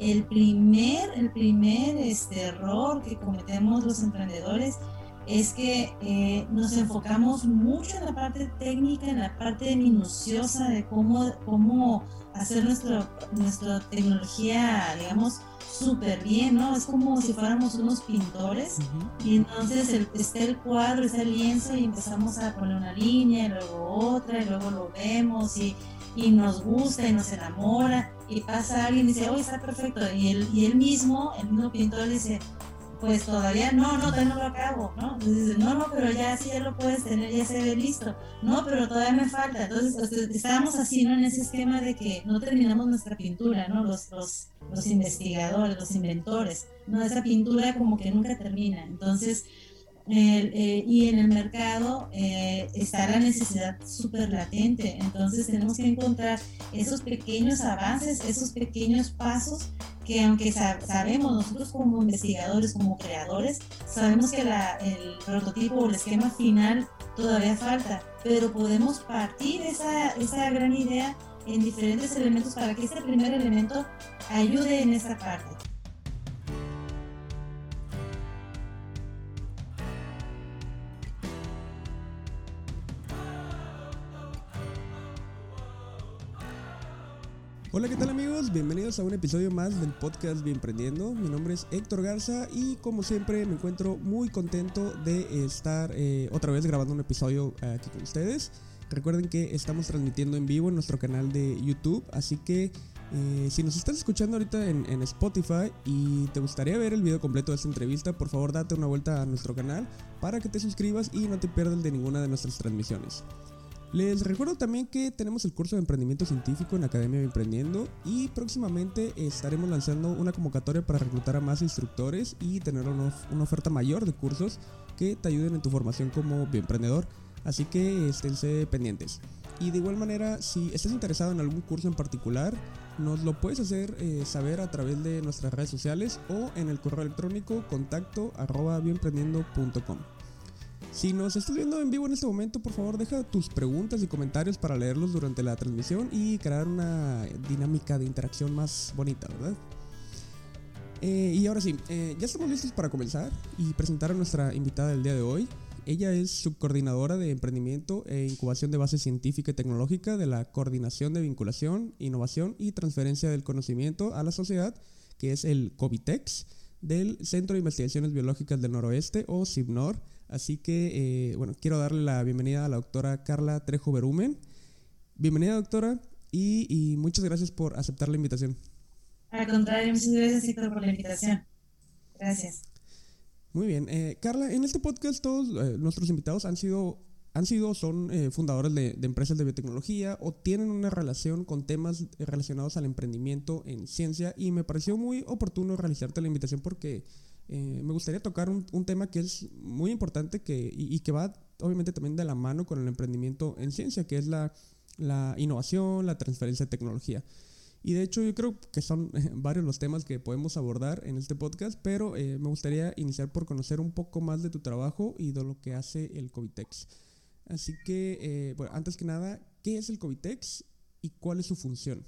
el primer, el primer este, error que cometemos los emprendedores es que eh, nos enfocamos mucho en la parte técnica, en la parte minuciosa de cómo, cómo hacer nuestro, nuestra tecnología, digamos, súper bien, ¿no? Es como si fuéramos unos pintores. Y entonces el, está el cuadro, está el lienzo y empezamos a poner una línea y luego otra y luego lo vemos y, y nos gusta y nos enamora y pasa alguien y dice, oh, está perfecto y él, mismo, el mismo pintor dice, pues todavía no, no, todavía no lo acabo, ¿no? Entonces no, no, pero ya sí ya lo puedes tener, ya se ve listo. No, pero todavía me falta. Entonces estábamos así, ¿no? En ese esquema de que no terminamos nuestra pintura, ¿no? Los, los, los investigadores, los inventores, ¿no? Esa pintura como que nunca termina. Entonces, eh, y en el mercado eh, está la necesidad súper latente. Entonces tenemos que encontrar esos pequeños avances, esos pequeños pasos que aunque sabemos nosotros como investigadores, como creadores, sabemos que la, el prototipo o el esquema final todavía falta, pero podemos partir esa, esa gran idea en diferentes elementos para que este primer elemento ayude en esa parte. Hola, ¿qué tal amigos? Bienvenidos a un episodio más del podcast Bien Prendiendo. Mi nombre es Héctor Garza y como siempre me encuentro muy contento de estar eh, otra vez grabando un episodio aquí con ustedes. Recuerden que estamos transmitiendo en vivo en nuestro canal de YouTube, así que eh, si nos estás escuchando ahorita en, en, Spotify y te gustaría ver el video completo de esta entrevista, por favor date una vuelta a nuestro canal para que te suscribas y no te pierdas de ninguna de nuestras transmisiones. Les recuerdo también que tenemos el curso de emprendimiento científico en Academia Emprendiendo y próximamente estaremos lanzando una convocatoria para reclutar a más instructores y tener una, oferta mayor de cursos que te ayuden en tu formación como bioemprendedor. Así que esténse pendientes. Y de igual manera, si estás interesado en algún curso en particular, nos lo puedes hacer eh, saber a través de nuestras redes sociales o en el correo electrónico contacto arroba bioemprendiendo.com. Si nos estás viendo en vivo en este momento, por favor deja tus preguntas y comentarios para leerlos durante la transmisión y crear una dinámica de interacción más bonita, ¿verdad? Eh, y ahora sí, eh, ya estamos listos para comenzar y presentar a nuestra invitada del día de hoy. Ella es subcoordinadora de emprendimiento e incubación de base científica y tecnológica de la Coordinación de Vinculación, Innovación y Transferencia del Conocimiento a la Sociedad, que es el COVITEX, del Centro de Investigaciones Biológicas del Noroeste o CIBNOR Así que, eh, bueno, quiero darle la bienvenida a la doctora Carla Trejo Berumen. Bienvenida, doctora, y, muchas gracias por aceptar la invitación. Al contrario, muchas gracias, Héctor, por la invitación. Gracias. Muy bien. Eh, Carla, en este podcast todos eh, nuestros invitados han sido, han sido son fundadores de, de, empresas de biotecnología o tienen una relación con temas relacionados al emprendimiento en ciencia y me pareció muy oportuno realizarte la invitación porque eh, me gustaría tocar un, tema que es muy importante que, y, que va obviamente también de la mano con el emprendimiento en ciencia, que es la, la innovación, la transferencia de tecnología. Y de hecho yo creo que son varios los temas que podemos abordar en este podcast, pero eh, me gustaría iniciar por conocer un poco más de tu trabajo y de lo que hace el Covitex. Así que, eh, bueno, antes que nada, ¿qué es el Covitex y cuál es su función?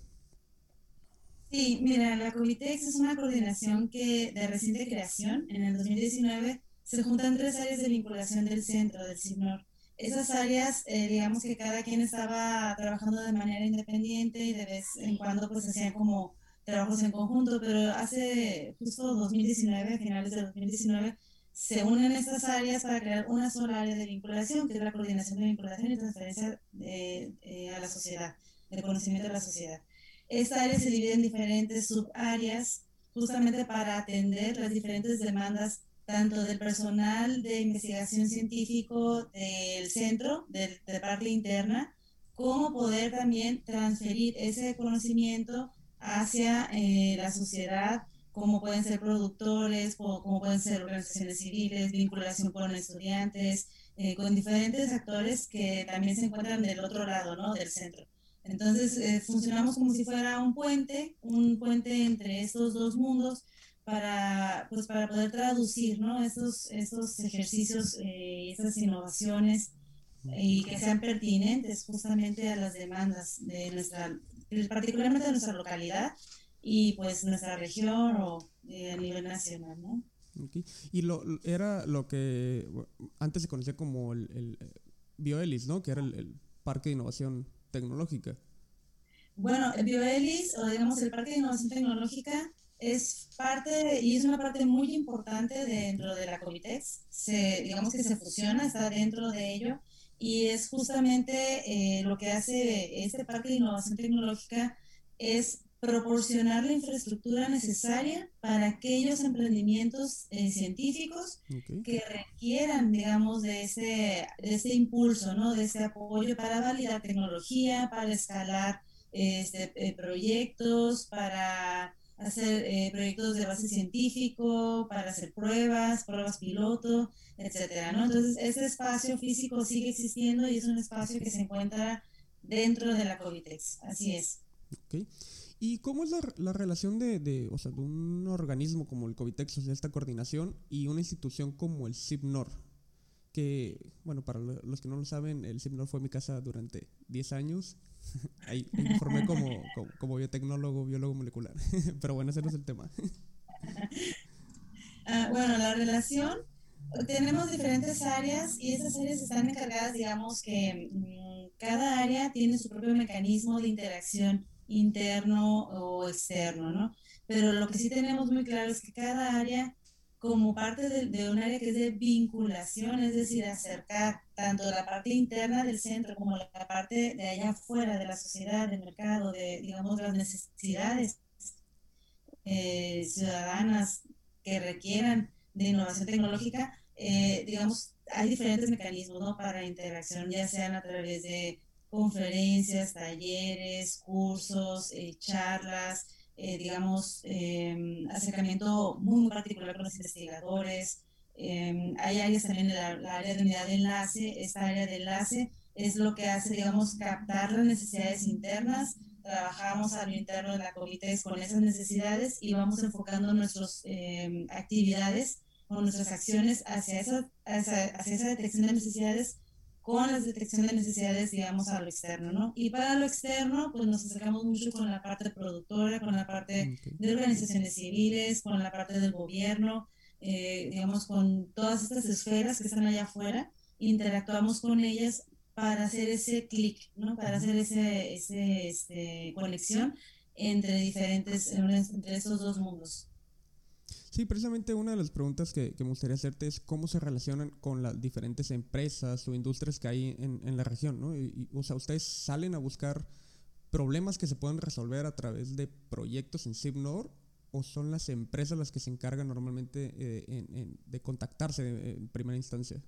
Sí, mira, la Covitex es una coordinación que de reciente creación. En el 2019 se juntan tres áreas de vinculación del centro, del CINOR. Esas áreas, eh, digamos que cada quien estaba trabajando de manera independiente y de vez en cuando pues hacían como trabajos en conjunto, pero hace justo 2019, finales de 2019, se unen estas áreas para crear una sola área de vinculación, que es la coordinación de vinculación y transferencia de, eh, a la sociedad, de conocimiento de la sociedad. Esta área se divide en diferentes subáreas justamente para atender las diferentes demandas tanto del personal de investigación científico del centro, de, de parte interna, como poder también transferir ese conocimiento hacia eh, la sociedad, como pueden ser productores, como, pueden ser organizaciones civiles, vinculación con estudiantes, eh, con diferentes actores que también se encuentran del otro lado ¿no? del centro. Entonces eh, funcionamos como si fuera un puente, un puente entre estos dos mundos para, pues, para poder traducir ¿no? estos, estos ejercicios eh, y estas innovaciones y que sean pertinentes justamente a las demandas de nuestra, particularmente de nuestra localidad y pues nuestra región o eh, a nivel nacional, ¿no? Y lo, era lo que antes se conocía como el, el eh, Bioelis, ¿no? Que era el, Parque de Innovación Tecnológica. Bueno, el Bioelis, o digamos el Parque de Innovación Tecnológica, es parte, y es una parte muy importante dentro de la Covitex. Se, digamos que se fusiona, está dentro de ello, y es justamente eh, lo que hace este Parque de Innovación Tecnológica es proporcionar la infraestructura necesaria para aquellos emprendimientos eh, científicos que requieran, digamos, de ese, de ese impulso, ¿no? De ese apoyo para validar tecnología, para escalar este, eh, proyectos, para hacer eh, proyectos de base científico, para hacer pruebas, pruebas piloto, etcétera, ¿no? Entonces, ese espacio físico sigue existiendo y es un espacio que se encuentra dentro de la Covitex, así es. Okay. ¿Y cómo es la, relación de, de, o sea, de un organismo como el Covitex, o sea, esta coordinación, y una institución como el CIPNOR? Que, bueno, para los que no lo saben, el CIPNOR fue mi casa durante 10 años. Ahí, me formé como, como, biotecnólogo, biólogo molecular. Pero bueno, ese no es el tema. Ah, bueno, la relación, tenemos diferentes áreas y esas áreas están encargadas, digamos que mm, cada área tiene su propio mecanismo de interacción interno o externo, ¿no? Pero lo que sí tenemos muy claro es que cada área, como parte de, un área que es de vinculación, es decir, acercar tanto la parte interna del centro como la parte de allá afuera de la sociedad, del mercado, de, digamos, las necesidades eh, ciudadanas que requieran de innovación tecnológica, eh, digamos, hay diferentes mecanismos ¿no? para interacción, ya sean a través de conferencias, talleres, cursos, eh, charlas, eh, digamos, em, acercamiento muy, particular con los investigadores. Em, hay áreas también en la, área de unidad de enlace. Esta área de enlace es lo que hace, digamos, captar las necesidades internas. Trabajamos a lo interno de la COVITES con esas necesidades y vamos enfocando nuestras em, actividades o nuestras acciones hacia esa, hacia esa detección de necesidades con la detección de necesidades, digamos, a lo externo, ¿no? Y para lo externo, pues nos acercamos mucho con la parte productora, con la parte de organizaciones civiles, con la parte del gobierno, eh, digamos, con todas estas esferas que están allá afuera, interactuamos con ellas para hacer ese clic, ¿no? Para hacer ese, ese este, conexión entre diferentes, entre esos dos mundos. Sí, precisamente una de las preguntas que, me gustaría hacerte es cómo se relacionan con las diferentes empresas o industrias que hay en, la región, ¿no? O sea, ustedes salen a buscar problemas que se puedan resolver a través de proyectos en SIGNOR o son las empresas las que se encargan normalmente eh, de contactarse en primera instancia?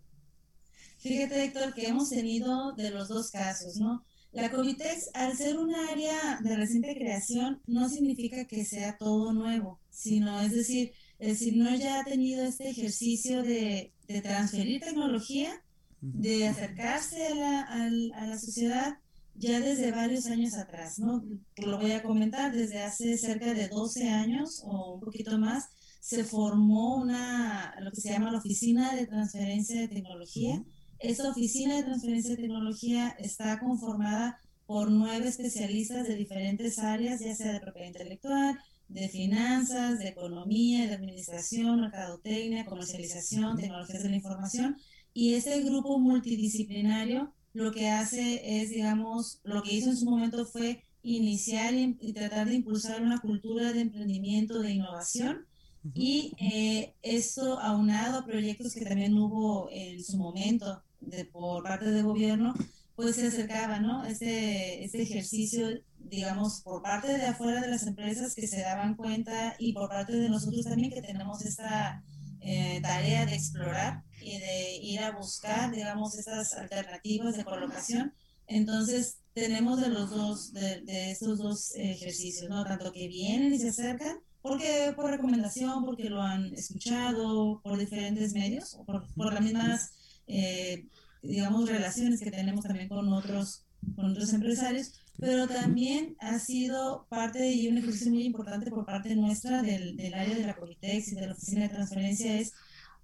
Fíjate, Héctor, que hemos tenido de los dos casos, ¿no? La Covitex, al ser un área de reciente creación, no significa que sea todo nuevo, sino, es decir, el CIPNOR ya ha tenido este ejercicio de, de transferir tecnología, de acercarse a la, a, la, sociedad ya desde varios años atrás, ¿no? Lo voy a comentar, desde hace cerca de 12 años o un poquito más, se formó una, lo que se llama la Oficina de Transferencia de Tecnología. Esta Oficina de Transferencia de Tecnología está conformada por nueve especialistas de diferentes áreas, ya sea de propiedad intelectual, de finanzas, de economía, de administración, mercadotecnia, comercialización, tecnologías de la información. Y ese grupo multidisciplinario lo que hace es, digamos, lo que hizo en su momento fue iniciar y, tratar de impulsar una cultura de emprendimiento, de innovación. Y eh, esto aunado a proyectos que también hubo en su momento de, por parte del gobierno, pues se acercaba, ¿no? Este, este ejercicio, digamos, por parte de afuera de las empresas que se daban cuenta y por parte de nosotros también que tenemos esta eh, tarea de explorar y de ir a buscar, digamos, estas alternativas de colocación. Entonces, tenemos de los dos, de, de estos dos ejercicios, ¿no? Tanto que vienen y se acercan, porque por recomendación, porque lo han escuchado por diferentes medios, por, por las mismas eh, digamos, relaciones que tenemos también con otros, con otros empresarios, pero también ha sido parte y un ejercicio muy importante por parte nuestra del, del área de la Politex y de la Oficina de Transferencia es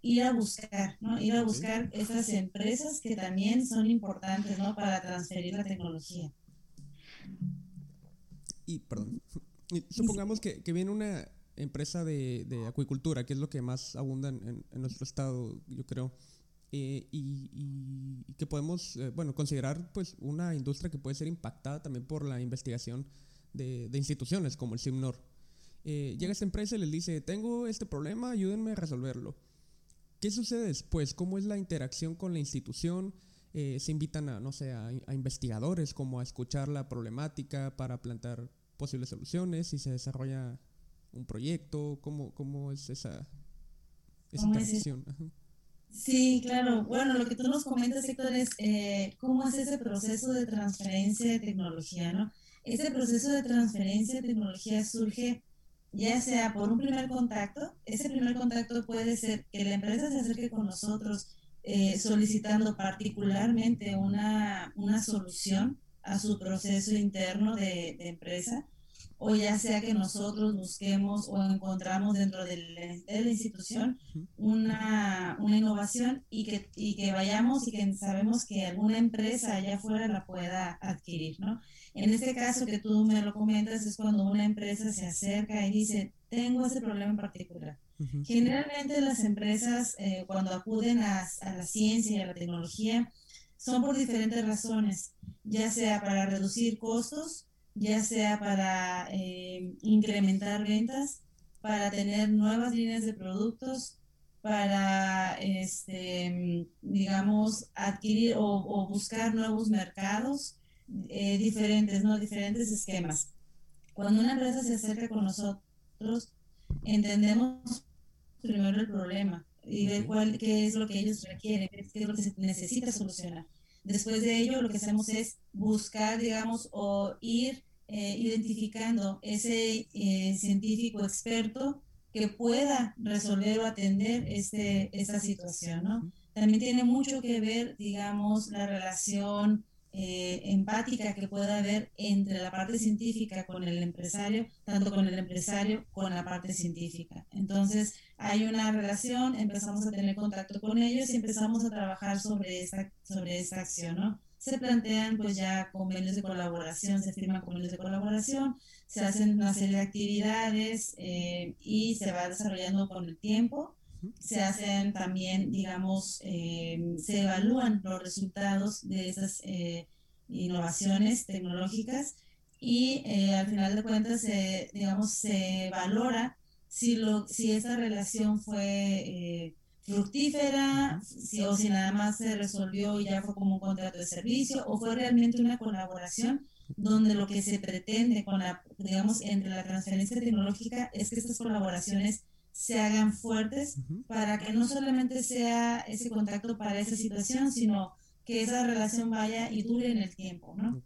ir a buscar, ¿no? Ir a buscar esas empresas que también son importantes, ¿no? Para transferir la tecnología. Y, perdón, supongamos que, que, viene una empresa de, de, acuicultura, que es lo que más abunda en, en nuestro estado, yo creo. Eh, y, y, que podemos, eh, bueno, considerar pues una industria que puede ser impactada también por la investigación de, de instituciones como el CIMNOR. Eh, llega esta empresa y les dice, tengo este problema, ayúdenme a resolverlo. ¿Qué sucede después? ¿Cómo es la interacción con la institución? se invitan a, no sé, a, investigadores como a escuchar la problemática para plantear posibles soluciones y se desarrolla un proyecto. ¿Cómo, cómo es esa, esa interacción? Sí, claro. Bueno, lo que tú nos comentas, Héctor, es eh, cómo es ese proceso de transferencia de tecnología, ¿no? Ese proceso de transferencia de tecnología surge ya sea por un primer contacto, ese primer contacto puede ser que la empresa se acerque con nosotros eh, solicitando particularmente una, una, solución a su proceso interno de, de empresa, o ya sea que nosotros busquemos o encontramos dentro de la, institución una, una, innovación y que, y que vayamos y que sabemos que alguna empresa allá afuera la pueda adquirir, ¿no? En este caso que tú me lo comentas es cuando una empresa se acerca y dice, tengo ese problema en particular. Generalmente las empresas eh, cuando acuden a, a la ciencia y a la tecnología son por diferentes razones, ya sea para reducir costos, ya sea para eh, incrementar ventas, para tener nuevas líneas de productos, para, este, digamos, adquirir o, buscar nuevos mercados eh, diferentes, ¿no? Diferentes esquemas. Cuando una empresa se acerca con nosotros, entendemos primero el problema y ver cuál, qué es lo que ellos requieren, qué es lo que se necesita solucionar. Después de ello, lo que hacemos es buscar, digamos, o ir eh, identificando ese eh, científico experto que pueda resolver o atender este, esta situación, ¿no? También tiene mucho que ver, digamos, la relación eh, empática que pueda haber entre la parte científica con el empresario, tanto con el empresario con la parte científica. Entonces, hay una relación, empezamos a tener contacto con ellos y empezamos a trabajar sobre esta, sobre esta acción, ¿no? Se plantean pues ya convenios de colaboración, se firman convenios de colaboración, se hacen una serie de actividades eh, y se va desarrollando con el tiempo. Se hacen también, digamos, eh, se evalúan los resultados de esas eh, innovaciones tecnológicas y al final de cuentas, se, digamos, se valora si, lo, si esa relación fue fructífera, si, o si nada más se resolvió y ya fue como un contrato de servicio, o fue realmente una colaboración donde lo que se pretende con la, digamos, entre la transferencia tecnológica es que estas colaboraciones se hagan fuertes para que no solamente sea ese contacto para esa situación, sino que esa relación vaya y dure en el tiempo, ¿no?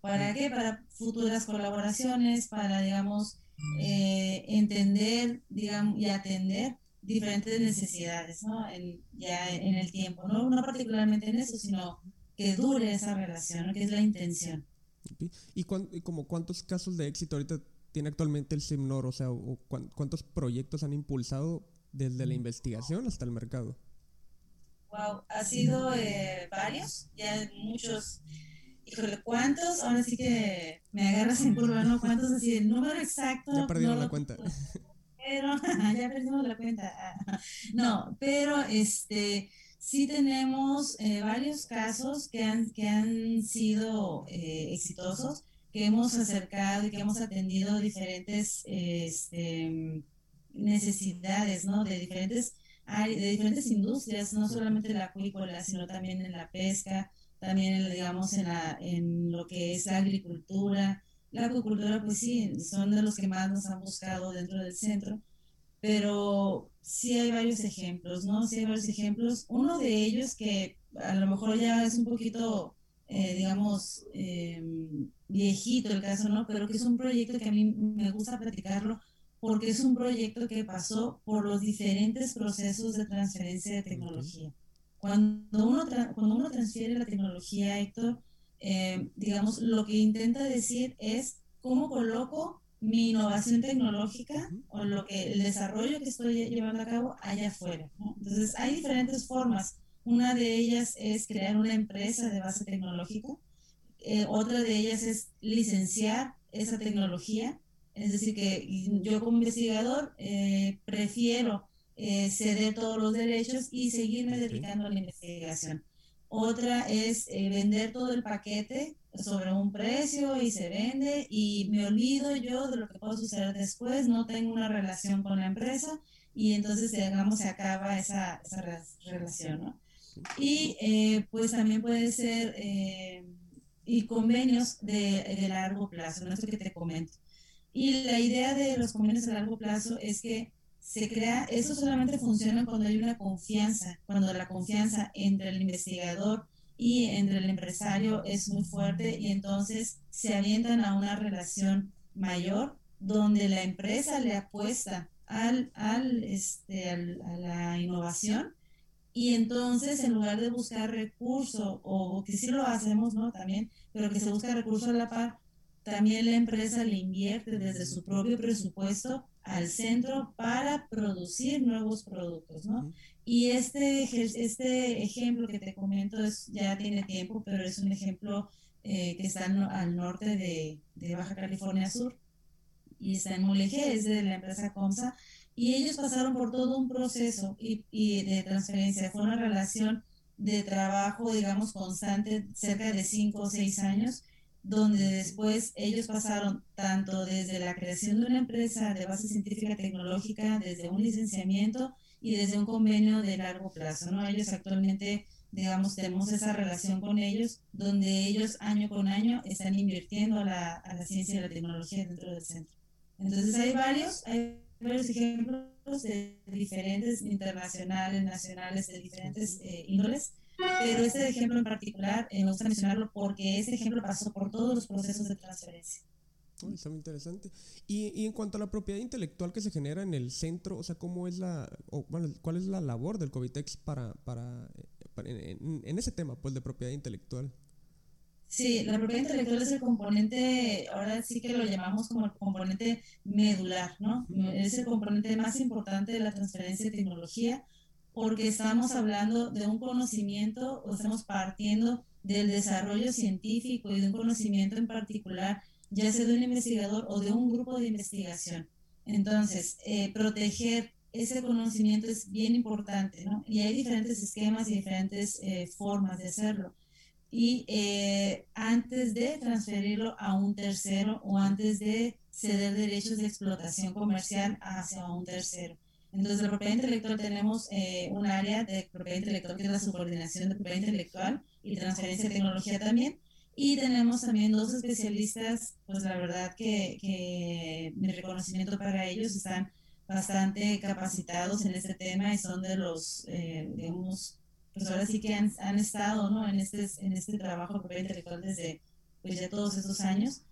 ¿Para qué? Para futuras colaboraciones, para, digamos, eh, entender, digamos, y atender diferentes necesidades, ¿no? ya en el tiempo, ¿no? No particularmente en eso, sino que dure esa relación, que es la intención. ¿Y, como cuántos casos de éxito ahorita tiene actualmente el SIMNOR? O sea, o ¿cuántos proyectos han impulsado desde la investigación hasta el mercado? Wow, ha sido eh, varios, ya muchos. Híjole, ¿cuántos? Ahora sí que me agarras en curva, ¿no? ¿Cuántos así? El número exacto. Ya perdieron la cuenta pero ya perdimos la cuenta. No, pero este sí tenemos eh, varios casos que han, que han sido eh, exitosos, que hemos acercado y que hemos atendido diferentes este, necesidades, ¿no? De diferentes, de diferentes industrias, no solamente la acuícola, sino también en la pesca, también, digamos, en, la, en lo que es la agricultura, la acuicultura, pues sí, son de los que más nos han buscado dentro del centro, pero sí hay varios ejemplos, ¿no? Sí hay varios ejemplos. Uno de ellos que a lo mejor ya es un poquito, eh, digamos, em, viejito el caso, ¿no? Pero que es un proyecto que a mí me gusta platicarlo porque es un proyecto que pasó por los diferentes procesos de transferencia de tecnología. Cuando uno, cuando uno transfiere la tecnología, Héctor, eh, digamos, lo que intenta decir es cómo coloco mi innovación tecnológica o lo que el desarrollo que estoy llevando a cabo allá afuera. Entonces, hay diferentes formas. Una de ellas es crear una empresa de base tecnológica. Eh, otra de ellas es licenciar esa tecnología Es decir, que yo como investigador eh, prefiero eh, ceder todos los derechos y seguirme dedicando a la investigación. Otra es eh, vender todo el paquete sobre un precio y se vende y me olvido yo de lo que puede suceder después, no tengo una relación con la empresa y entonces digamos se acaba esa, esa relación, ¿no? Y eh, pues también puede ser y convenios de, de, largo plazo, ¿no? Esto que te comento. Y la idea de los convenios de largo plazo es que se crea, eso solamente funciona cuando hay una confianza, cuando la confianza entre el investigador y entre el empresario es muy fuerte y entonces se avientan a una relación mayor donde la empresa le apuesta al, al, este, a la innovación y entonces en lugar de buscar recursos o, que sí lo hacemos, ¿no? También, pero que se busca recursos a la par, también la empresa le invierte desde su propio presupuesto al centro para producir nuevos productos, ¿no? Y este, este ejemplo que te comento es, ya tiene tiempo, pero es un ejemplo eh, que está al norte de, de, Baja California Sur. Y está en Mulegé, es de la empresa Comsa, y ellos pasaron por todo un proceso y, y de transferencia, fue una relación de trabajo, digamos, constante, cerca de cinco o seis años, donde después ellos pasaron tanto desde la creación de una empresa de base científica tecnológica, desde un licenciamiento y desde un convenio de largo plazo, ¿no? Ellos actualmente, digamos, tenemos esa relación con ellos, donde ellos año con año están invirtiendo a la, a la ciencia y la tecnología dentro del centro. Entonces hay varios, hay varios ejemplos de diferentes internacionales, nacionales, de diferentes eh, índoles, pero este ejemplo en particular eh, me gusta mencionarlo porque este ejemplo pasó por todos los procesos de transferencia. está muy interesante. Y, y, en cuanto a la propiedad intelectual que se genera en el centro, o sea, ¿cómo es la, o, bueno, cuál es la labor del Covitex para, para, eh, en, en, ese tema, pues, de propiedad intelectual? Sí, la propiedad intelectual es el componente, ahora sí que lo llamamos como el componente medular, ¿no? Es el componente más importante de la transferencia de tecnología porque estamos hablando de un conocimiento o estamos partiendo del desarrollo científico y de un conocimiento en particular, ya sea de un investigador o de un grupo de investigación. Entonces, eh, proteger ese conocimiento es bien importante, ¿no? Y hay diferentes esquemas y diferentes eh, formas de hacerlo. Y eh, antes de transferirlo a un tercero o antes de ceder derechos de explotación comercial hacia un tercero. Entonces, la propiedad intelectual tenemos eh, un área de propiedad intelectual que es la subordinación de propiedad intelectual y transferencia de tecnología también. Y tenemos también dos especialistas, pues la verdad que, que mi reconocimiento para ellos están bastante capacitados en este tema y son de los, eh, digamos, pues ahora sí que han, han estado ¿no? en, este, en este trabajo de propiedad intelectual desde pues ya todos estos años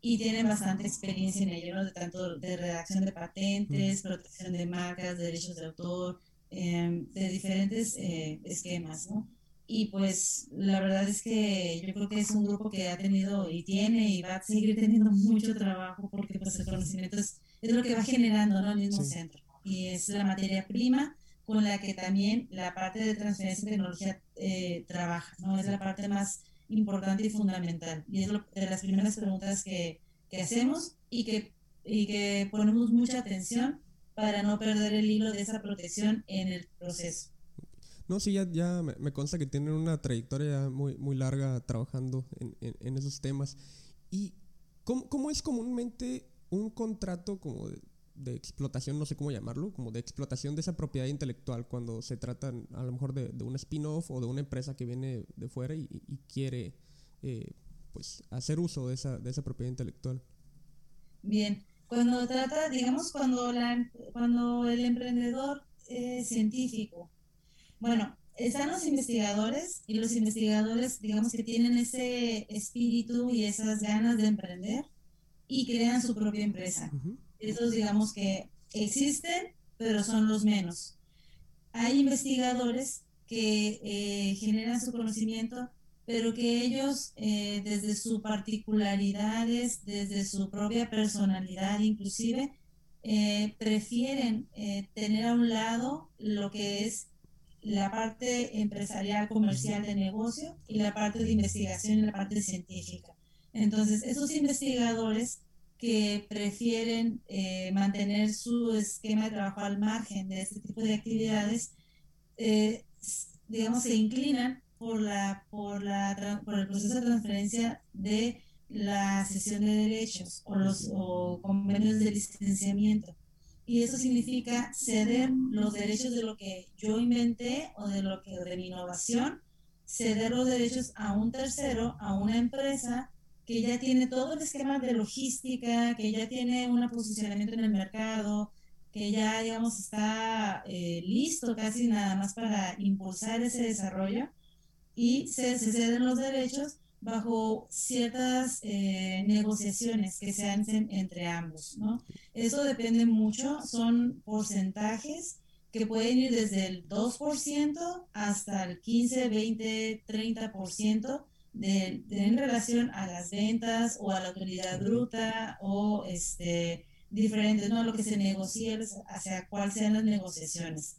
y tienen bastante experiencia en ello, de tanto de redacción de patentes, protección de marcas, derechos de autor, em, de diferentes eh, esquemas, ¿no? Y pues la verdad es que yo creo que es un grupo que ha tenido y tiene y va a seguir teniendo mucho trabajo porque pues el conocimiento es, es lo que va generando ¿no? el mismo centro. Y es la materia prima con la que también la parte de transferencia de tecnología eh, trabaja, ¿no? Es la parte más importante y fundamental. Y es de las primeras preguntas que, que hacemos y que, y que ponemos mucha atención para no perder el hilo de esa protección en el proceso. No, sí, ya, ya me, consta que tienen una trayectoria muy, muy larga trabajando en, en, esos temas. ¿Y cómo, cómo, es comúnmente un contrato como de, explotación, no sé cómo llamarlo, como de explotación de esa propiedad intelectual cuando se trata a lo mejor de, de un spin-off o de una empresa que viene de fuera y, y quiere eh, pues hacer uso de esa, de esa propiedad intelectual. Bien, cuando trata, digamos, cuando, la, cuando el emprendedor es científico, bueno, están los investigadores y los investigadores, digamos, que tienen ese espíritu y esas ganas de emprender y crean su propia empresa. Esos, digamos, que existen, pero son los menos. Hay investigadores que eh, generan su conocimiento pero que ellos eh, desde sus particularidades, desde su propia personalidad inclusive, eh, prefieren eh, tener a un lado lo que es la parte empresarial, comercial de negocio y la parte de investigación y la parte científica. Entonces, esos investigadores que prefieren eh, mantener su esquema de trabajo al margen de este tipo de actividades, eh, digamos, se inclinan por, la, por, la, por el proceso de transferencia de la cesión de derechos o los o convenios de licenciamiento. Y eso significa ceder los derechos de lo que yo inventé o de lo que de mi innovación, ceder los derechos a un tercero, a una empresa que ya tiene todo el esquema de logística, que ya tiene un posicionamiento en el mercado, que ya, digamos, está eh, listo casi nada más para impulsar ese desarrollo y se, ceden los derechos bajo ciertas eh, negociaciones que se hacen entre ambos, ¿no? Eso depende mucho, son porcentajes que pueden ir desde el 2% hasta el 15, 20, 30% de, en relación a las ventas o a la utilidad bruta o este, diferentes, ¿no? Lo que se negocie hacia cuáles sean las negociaciones.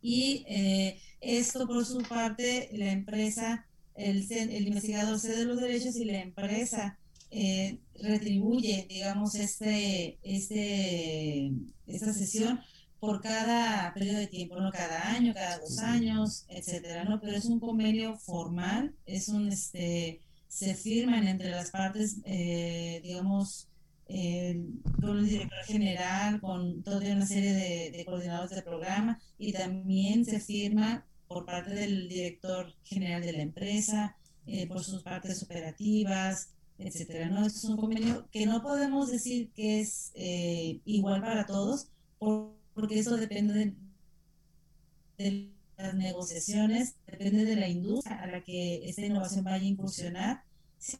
Y eh, esto por su parte, la empresa, el, el investigador cede los derechos y la empresa eh, retribuye, digamos, este, este, esta sesión por cada periodo de tiempo, ¿no? Cada año, cada dos años, etcétera, ¿no? Pero es un convenio formal, es un, este, se firman entre las partes, eh, digamos, con el director general, con toda una serie de, coordinadores de programa y también se firma por parte del director general de la empresa, eh, por sus partes operativas, etcétera. ¿no? es un convenio que no podemos decir que es eh, igual para todos, porque eso depende de, las negociaciones, depende de la industria a la que esta innovación vaya a incursionar. Si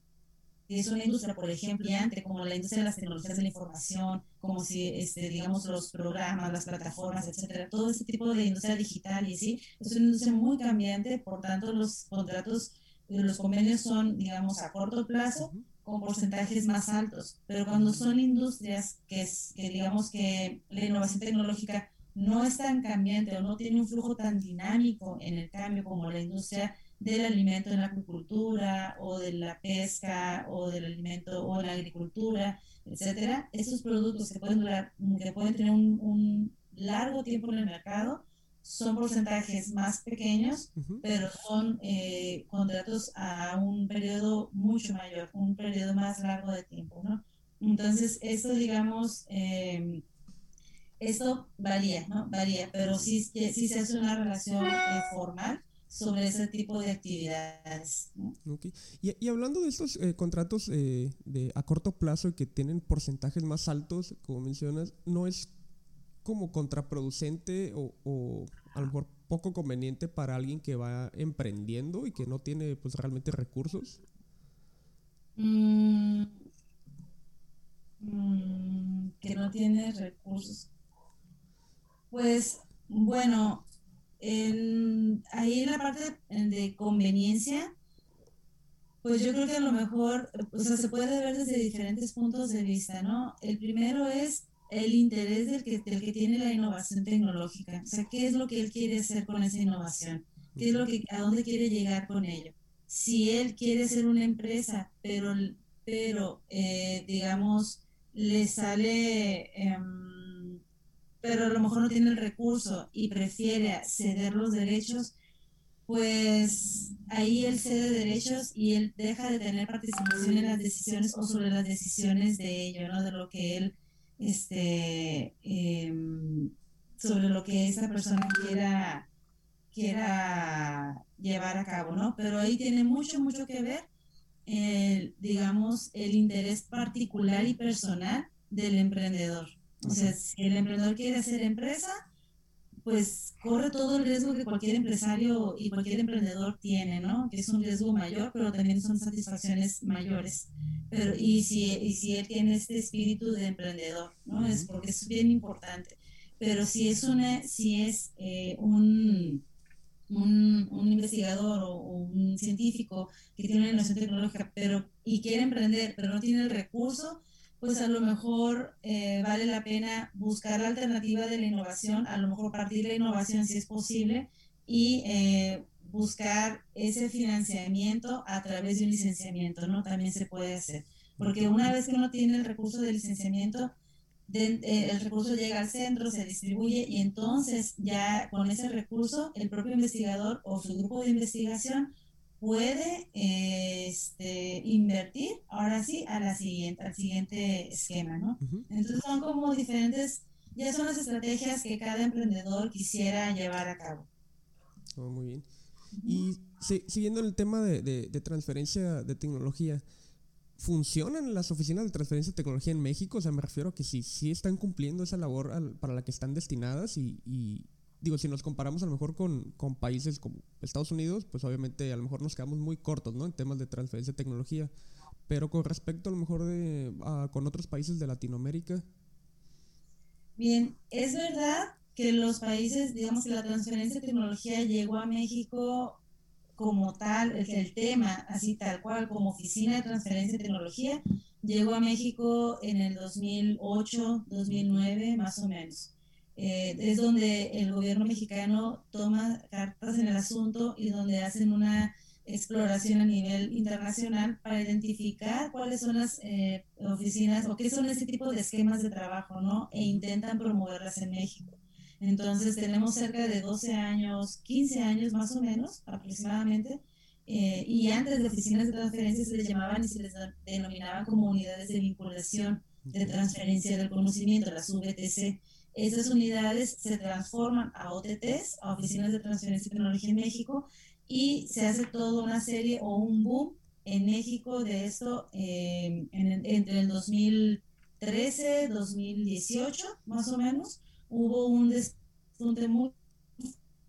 es una industria, por ejemplo, como la industria de las tecnologías de la información, como si, este, digamos, los programas, las plataformas, etcétera, todo ese tipo de industria digital y así, es una industria muy cambiante, por tanto, los contratos, los convenios son, digamos, a corto plazo, con porcentajes más altos, pero cuando son industrias que, digamos que la innovación tecnológica no es tan cambiante o no tiene un flujo tan dinámico en el cambio como la industria del alimento en la agricultura o de la pesca o del alimento o la agricultura, etcétera, esos productos que pueden durar, que pueden tener un largo tiempo en el mercado, son porcentajes más pequeños, pero son eh, contratos a un periodo mucho mayor, un periodo más largo de tiempo, ¿no? Entonces, esto, digamos, eh, esto varía, ¿no? Varía, pero sí, sí se hace una relación eh, formal sobre ese tipo de actividades. Y, y, hablando de estos contratos de, a corto plazo que tienen porcentajes más altos, como mencionas, ¿no es como contraproducente o, a lo mejor poco conveniente para alguien que va emprendiendo y que no tiene pues realmente recursos? Mm, mm, que no tiene recursos. Pues bueno, ahí en la parte de, conveniencia, pues yo creo que a lo mejor, o sea, se puede ver desde diferentes puntos de vista, ¿no? El primero es el interés del que, del que tiene la innovación tecnológica. O sea, ¿qué es lo que él quiere hacer con esa innovación? ¿Qué es lo que, a dónde quiere llegar con ello? Si él quiere ser una empresa, pero, pero eh, digamos, le sale, em, pero a lo mejor no tiene el recurso y prefiere ceder los derechos, pues ahí él cede derechos y él deja de tener participación en las decisiones o sobre las decisiones de ello, ¿no? De lo que él este, em, sobre lo que esa persona quiera, quiera llevar a cabo, ¿no? Pero ahí tiene mucho, mucho que ver, el, digamos, el interés particular y personal del emprendedor. O sea, si el emprendedor quiere hacer empresa, pues corre todo el riesgo que cualquier empresario y cualquier emprendedor tiene, ¿no? Que es un riesgo mayor, pero también son satisfacciones mayores. Pero, y, si, y si él tiene este espíritu de emprendedor, ¿no? Es porque es bien importante. Pero si es, una, si es eh, un, un, un, investigador o, un científico que tiene una innovación tecnológica pero, y quiere emprender, pero no tiene el recurso, pues a lo mejor eh, vale la pena buscar la alternativa de la innovación, a lo mejor partir de la innovación si es posible y eh, buscar ese financiamiento a través de un licenciamiento, ¿no? También se puede hacer. porque una vez que uno tiene el recurso de licenciamiento, eh, el recurso llega al centro, se distribuye y entonces ya con ese recurso el propio investigador o su grupo de investigación puede este, invertir ahora sí a la siguiente, al siguiente esquema, ¿no? Entonces son como diferentes, ya son las estrategias que cada emprendedor quisiera llevar a cabo. Oh, muy bien. Y siguiendo el tema de, de, transferencia de tecnología, ¿funcionan las oficinas de transferencia de tecnología en México? O sea, me refiero a que sí, sí están cumpliendo esa labor para la que están destinadas y, y, digo, si nos comparamos a lo mejor con, con, países como Estados Unidos, pues obviamente a lo mejor nos quedamos muy cortos, ¿no? En temas de transferencia de tecnología. Pero con respecto a lo mejor de, con otros países de Latinoamérica. Bien, es verdad que los países, digamos que la transferencia de tecnología llegó a México como tal, el, tema, así tal cual, como oficina de transferencia de tecnología, llegó a México en el 2008, 2009, más o menos. Eh, es donde el gobierno mexicano toma cartas en el asunto y donde hacen una exploración a nivel internacional para identificar cuáles son las eh, oficinas o qué son ese tipo de esquemas de trabajo, ¿no? E intentan promoverlas en México. Entonces tenemos cerca de 12 años, 15 años más o menos aproximadamente, eh, y antes de oficinas de transferencia se les llamaban y se les denominaban como unidades de vinculación de transferencia del conocimiento, las VTC. Esas unidades se transforman a OTTs, a oficinas de transferencia de tecnología en México, y se hace toda una serie o un boom en México de esto eh, entre el 2013, 2018 más o menos hubo un despunte muy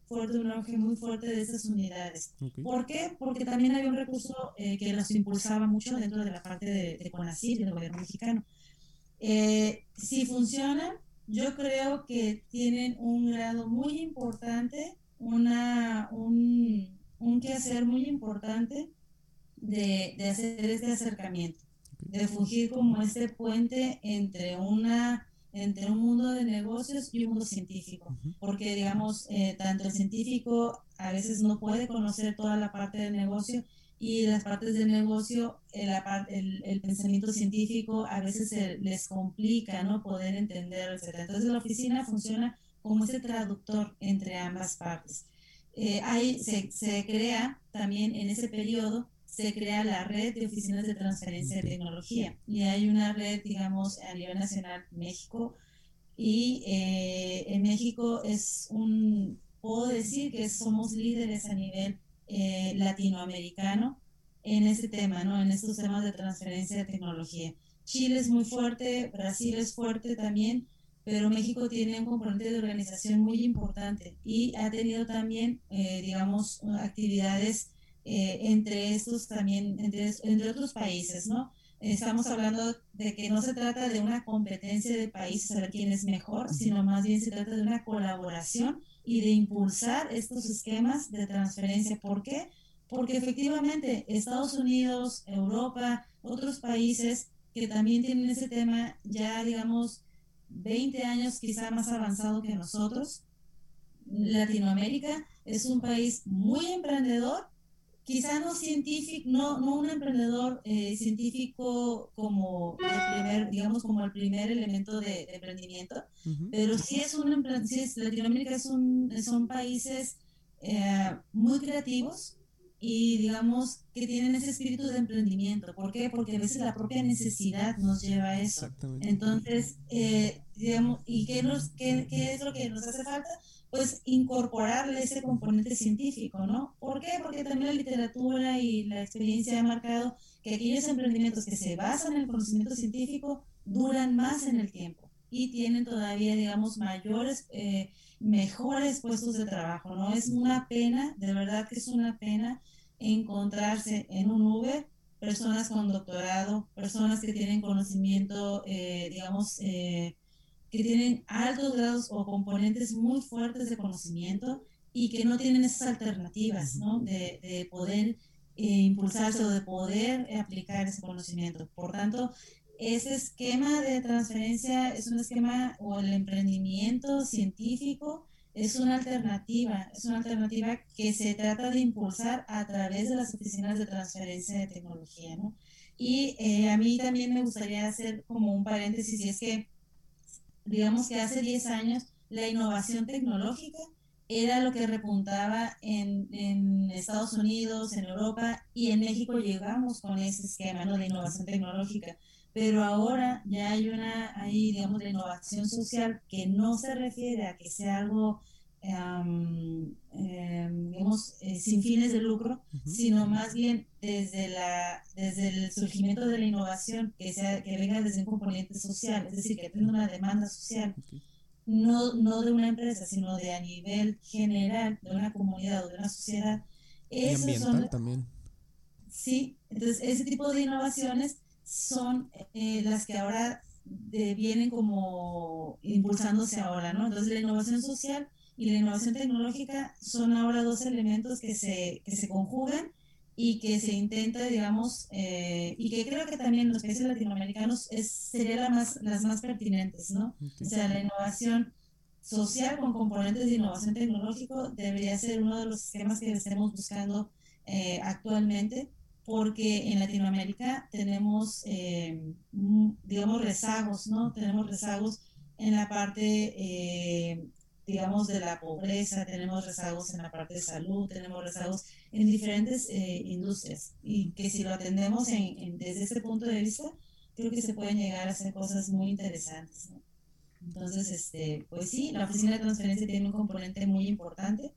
fuerte, un auge muy fuerte de esas unidades. ¿Por qué? Porque también había un recurso eh, que las impulsaba mucho dentro de la parte de, de CONACYT, del gobierno mexicano. Eh, si funcionan, yo creo que tienen un grado muy importante, una, un, un quehacer muy importante de, de hacer este acercamiento, de fungir como este puente entre una entre un mundo de negocios y un mundo científico, porque digamos, eh, tanto el científico a veces no puede conocer toda la parte del negocio y las partes del negocio, el, el, el pensamiento científico a veces se les complica, ¿no? Poder entender, etc. Entonces la oficina funciona como ese traductor entre ambas partes. Eh, ahí se, se crea también en ese periodo se crea la red de oficinas de transferencia de tecnología y hay una red, digamos, a nivel nacional México y eh, en México es un, puedo decir que somos líderes a nivel eh, latinoamericano en este tema, ¿no? En estos temas de transferencia de tecnología. Chile es muy fuerte, Brasil es fuerte también, pero México tiene un componente de organización muy importante y ha tenido también, eh, digamos, actividades eh, entre estos también, entre, entre otros países, ¿no? Estamos hablando de que no se trata de una competencia de países a ver quién es mejor, sino más bien se trata de una colaboración y de impulsar estos esquemas de transferencia. ¿Por qué? Porque efectivamente Estados Unidos, Europa, otros países que también tienen ese tema ya, digamos, 20 años quizá más avanzado que nosotros. Latinoamérica es un país muy emprendedor, quizá no científico, no, no un emprendedor eh, científico como el primer, digamos, como el primer elemento de, emprendimiento, pero sí es un sí es, Latinoamérica es un, son países eh, muy creativos y digamos que tienen ese espíritu de emprendimiento. ¿Por qué? Porque a veces la propia necesidad nos lleva a eso. Entonces, eh, digamos, ¿y qué, nos, qué, qué es lo que nos hace falta? Pues incorporarle ese componente científico, ¿no? ¿Por qué? Porque también la literatura y la experiencia ha marcado que aquellos emprendimientos que se basan en el conocimiento científico duran más en el tiempo y tienen todavía, digamos, mayores, eh, mejores puestos de trabajo, ¿no? Es una pena, de verdad que es una pena encontrarse en un Uber personas con doctorado, personas que tienen conocimiento, eh, digamos, eh, que tienen altos grados o componentes muy fuertes de conocimiento y que no tienen esas alternativas, ¿no? De, de poder eh, impulsarse o de poder aplicar ese conocimiento. Por tanto, ese esquema de transferencia es un esquema o el emprendimiento científico es una alternativa, es una alternativa que se trata de impulsar a través de las oficinas de transferencia de tecnología, ¿no? Y eh, a mí también me gustaría hacer como un paréntesis, y es que, digamos que hace 10 años, la innovación tecnológica era lo que repuntaba en, en, Estados Unidos, en Europa y en México llegamos con ese esquema ¿no? de innovación tecnológica. Pero ahora ya hay una, hay, digamos, la innovación social que no se refiere a que sea algo Em, digamos, eh, sin fines de lucro, sino más bien desde, la, desde el surgimiento de la innovación que, sea, que venga desde un componente social, es decir, que tenga una demanda social, no, no de una empresa, sino de a nivel general, de una comunidad o de una sociedad. Y ambiental también. Sí, entonces ese tipo de innovaciones son eh, las que ahora vienen como impulsándose ahora, ¿no? Entonces la innovación social y la innovación tecnológica son ahora dos elementos que se, que se conjugan y que se intenta, digamos, eh, y que creo que también en los países latinoamericanos es, sería la más, las más pertinentes, ¿no? O sea, la innovación social con componentes de innovación tecnológico debería ser uno de los esquemas que estemos buscando eh, actualmente, porque en Latinoamérica tenemos, eh, digamos, rezagos, ¿no? Tenemos rezagos en la parte digamos, de la pobreza, tenemos rezagos en la parte de salud, tenemos rezagos en diferentes eh, industrias y que si lo atendemos en, desde ese punto de vista, creo que se pueden llegar a hacer cosas muy interesantes. Entonces, este, pues sí, la oficina de transferencia tiene un componente muy importante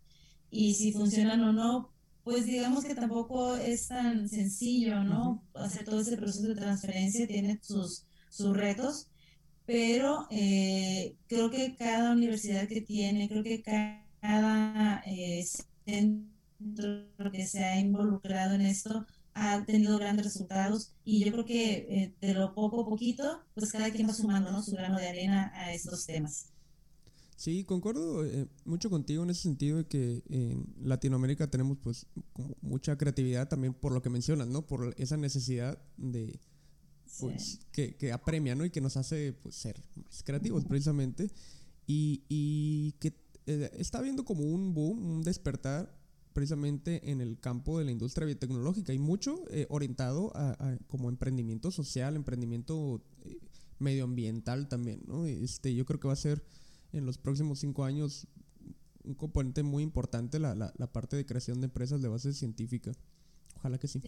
y si funcionan o no, pues digamos que tampoco es tan sencillo, ¿no? Hacer todo ese proceso de transferencia tiene sus, sus retos pero eh, creo que cada universidad que tiene, creo que cada eh, centro que se ha involucrado en esto ha tenido grandes resultados y yo creo que eh, de lo poco a poquito, pues cada quien va sumando ¿no? su grano de arena a estos temas. Sí, concuerdo mucho contigo en ese sentido de que en Latinoamérica tenemos pues mucha creatividad también por lo que mencionas, ¿no? Por esa necesidad de, pues, que, que, apremia, ¿no? Y que nos hace pues, ser más creativos, precisamente. Y, y que eh, está viendo como un boom, un despertar, precisamente en el campo de la industria biotecnológica y mucho eh, orientado a, como emprendimiento social, emprendimiento eh, medioambiental también, ¿no? Este, yo creo que va a ser en los próximos cinco años un componente muy importante la, la, la parte de creación de empresas de base científica. Ojalá que sí.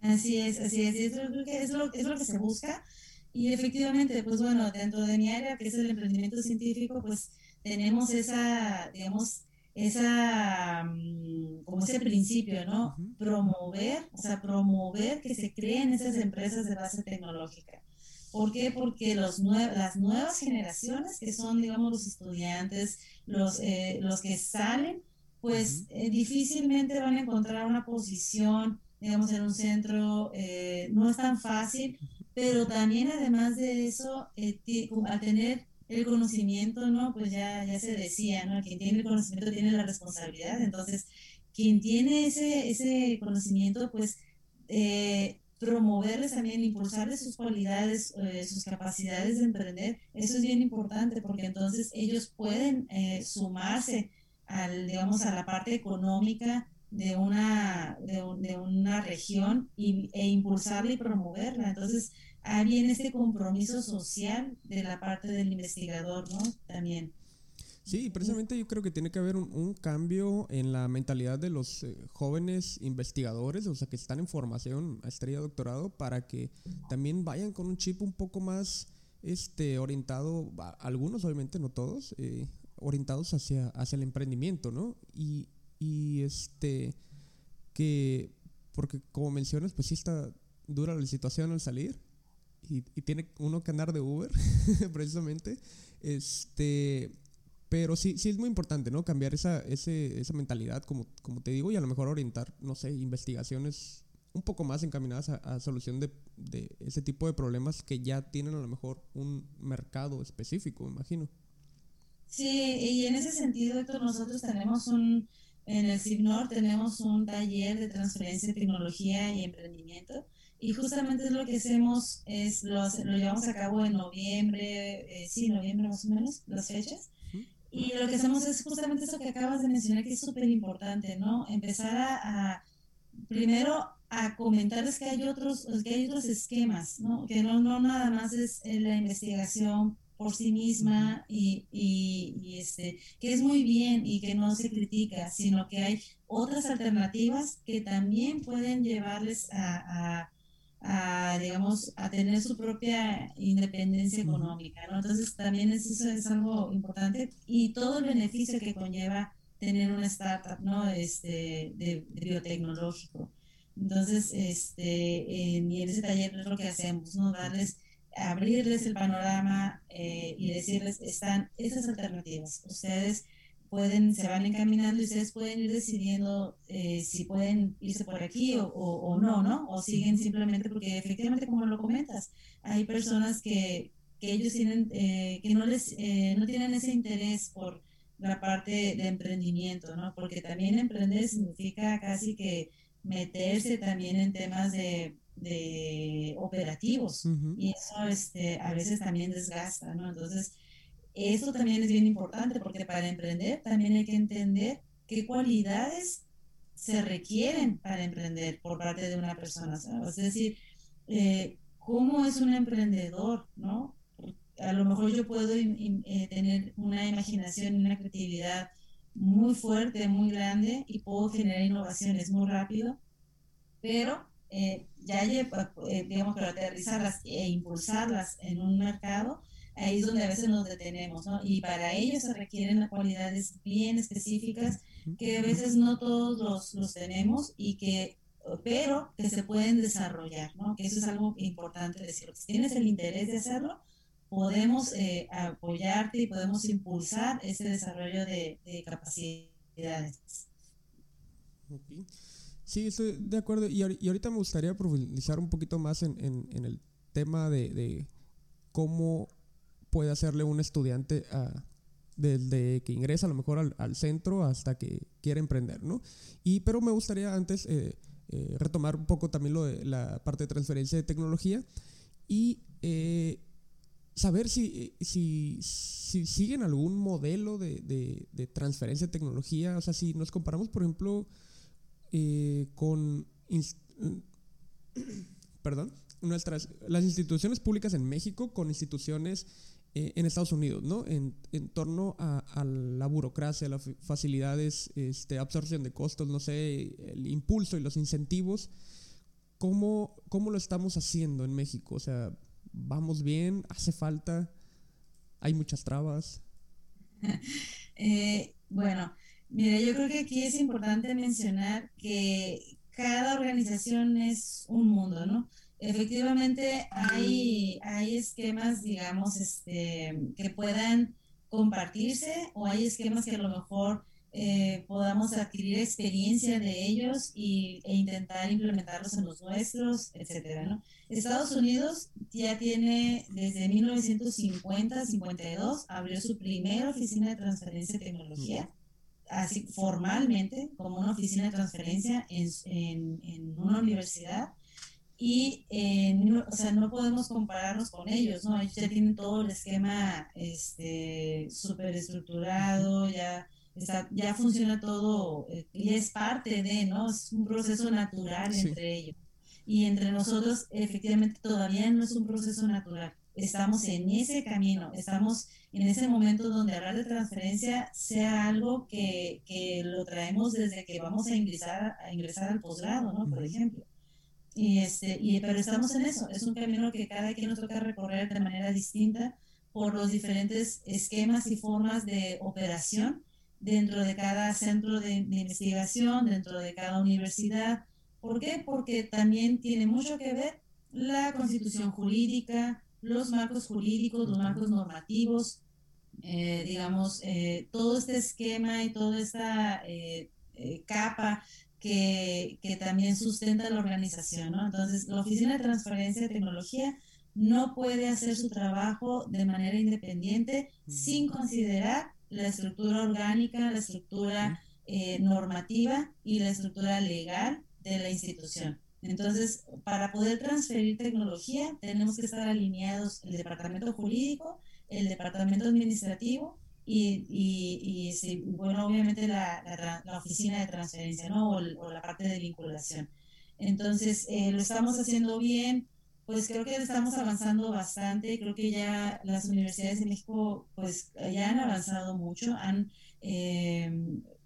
Así es, así es. es lo, que, es, lo, es lo que se busca. Y efectivamente, pues bueno, dentro de mi área, que es el emprendimiento científico, pues tenemos esa, digamos, esa, mm, como ese principio, ¿no? Promover, o sea, promover que se creen esas empresas de base tecnológica. ¿Por qué? Porque los las nuevas generaciones, que son, digamos, los estudiantes, los, eh, los que salen, pues eh, difícilmente van a encontrar una posición digamos, en un centro eh, no es tan fácil, pero también además de eso, eh, al tener el conocimiento, ¿no? Pues ya, ya se decía, ¿no? Quien tiene el conocimiento tiene la responsabilidad, entonces, quien tiene ese, ese conocimiento, pues, eh, promoverles también, impulsarles sus cualidades, sus capacidades de emprender, eso es bien importante porque entonces ellos pueden sumarse al, digamos, a la parte económica de una, de, una región y, e impulsarla y promoverla. Entonces, hay bien este compromiso social de la parte del investigador, ¿no? También. Sí, precisamente yo creo que tiene que haber un, cambio en la mentalidad de los eh, jóvenes investigadores, o sea, que están en formación estrella doctorado, para que también vayan con un chip un poco más este, orientado, algunos obviamente, no todos, eh, orientados hacia, hacia el emprendimiento, ¿no? Y, y este, que, porque como mencionas, pues sí está dura la situación al salir. Y, tiene uno que andar de Uber, precisamente. Este, pero sí, sí es muy importante, ¿no? Cambiar esa, ese, esa mentalidad, como, como te digo, y a lo mejor orientar, no sé, investigaciones un poco más encaminadas a, solución de, de, ese tipo de problemas que ya tienen a lo mejor un mercado específico, imagino. Sí, y en ese sentido, nosotros tenemos un, en el CIPNOR tenemos un taller de transferencia de tecnología y emprendimiento y justamente es lo que hacemos, es lo, lo llevamos a cabo en noviembre, eh, sí, noviembre más o menos, las fechas. Y lo que hacemos es justamente eso que acabas de mencionar, que es súper importante, ¿no? Empezar a, primero, a comentarles que hay otros, que hay otros esquemas, ¿no? Que no, no nada más es eh, la investigación por sí misma y, y, este, que es muy bien y que no se critica, sino que hay otras alternativas que también pueden llevarles a, a, digamos, a tener su propia independencia económica, ¿no? Entonces también eso es algo importante y todo el beneficio que conlleva tener una startup, ¿no? Este, de biotecnológico. Entonces, este, en, y en ese taller es lo que hacemos, ¿no? Darles, abrirles el panorama eh, y decirles, están esas alternativas. Ustedes pueden, se van encaminando y ustedes pueden ir decidiendo eh, si pueden irse por aquí o, no, ¿no? O siguen simplemente porque efectivamente, como lo comentas, hay personas que, que ellos tienen, eh, que no les, no tienen ese interés por la parte de emprendimiento, ¿no? Porque también emprender significa casi que meterse también en temas de, de operativos y eso este, a veces también desgasta, ¿no? Entonces, eso también es bien importante porque para emprender también hay que entender qué cualidades se requieren para emprender por parte de una persona. Es decir, eh, cómo es un emprendedor, ¿no? A lo mejor yo puedo eh, tener una imaginación una creatividad muy fuerte, muy grande y puedo generar innovaciones muy rápido, pero eh, ya eh, digamos, para aterrizarlas e impulsarlas en un mercado, ahí es donde a veces nos detenemos, ¿no? Y para ello se requieren cualidades bien específicas que a veces no todos los, los tenemos y que pero que se pueden desarrollar, ¿no? Que eso es algo importante decirlo. Si tienes el interés de hacerlo, podemos eh, apoyarte y podemos impulsar ese desarrollo de, capacidades. Sí, estoy de acuerdo. Y, ahorita me gustaría profundizar un poquito más en, el tema de, cómo puede hacerle un estudiante desde que ingresa a lo mejor al, centro hasta que quiere emprender, ¿no? Y, pero me gustaría antes eh, eh, retomar un poco también lo de la parte de transferencia de tecnología y saber si, si, si, siguen algún modelo de, de, transferencia de tecnología. O sea, si nos comparamos, por ejemplo, eh, con... Perdón, nuestras, las instituciones públicas en México con instituciones eh, en Estados Unidos, ¿no? En, en torno a, la burocracia, las facilidades, este, absorción de costos, no sé, el impulso y los incentivos. ¿Cómo, ¿Cómo lo estamos haciendo en México? O sea, vamos bien, hace falta, hay muchas trabas. Eh, bueno, mira, yo creo que aquí es importante mencionar que cada organización es un mundo, ¿no? Efectivamente hay, hay esquemas, digamos, este, que puedan compartirse o hay esquemas que a lo mejor eh, podamos adquirir experiencia de ellos y, e intentar implementarlos en los nuestros, etcétera, ¿no? Estados Unidos ya tiene desde 1950-52 abrió su primera oficina de transferencia de tecnología, así formalmente como una oficina de transferencia en, en, en una universidad y o sea, no podemos compararnos con ellos, ¿no? Ellos ya tienen todo el esquema este súper estructurado, ya ya funciona todo, eh, y es parte de, ¿no? Es un proceso natural entre ellos. Y entre nosotros, efectivamente, todavía no es un proceso natural. Estamos en ese camino, estamos en ese momento donde hablar de transferencia sea algo que, que lo traemos desde que vamos a ingresar, a ingresar al posgrado, ¿no? Por ejemplo. Y este, y, pero estamos en eso, es un camino que cada quien nos toca recorrer de manera distinta por los diferentes esquemas y formas de operación dentro de cada centro de, investigación, dentro de cada universidad. ¿Por qué? Porque también tiene mucho que ver la constitución jurídica, los marcos jurídicos, los marcos normativos, eh, digamos, eh, todo este esquema y toda esta eh, capa que, que, también sustenta la organización, ¿no? Entonces, la Oficina de Transferencia de Tecnología no puede hacer su trabajo de manera independiente sin considerar la estructura orgánica, la estructura normativa y la estructura legal de la institución. Entonces, para poder transferir tecnología, tenemos que estar alineados el departamento jurídico, el departamento administrativo y, y, bueno, obviamente la, la, oficina de transferencia, ¿no? O, la parte de vinculación. Entonces, eh, lo estamos haciendo bien, pues creo que estamos avanzando bastante, creo que ya las universidades de México pues ya han avanzado mucho, han, eh,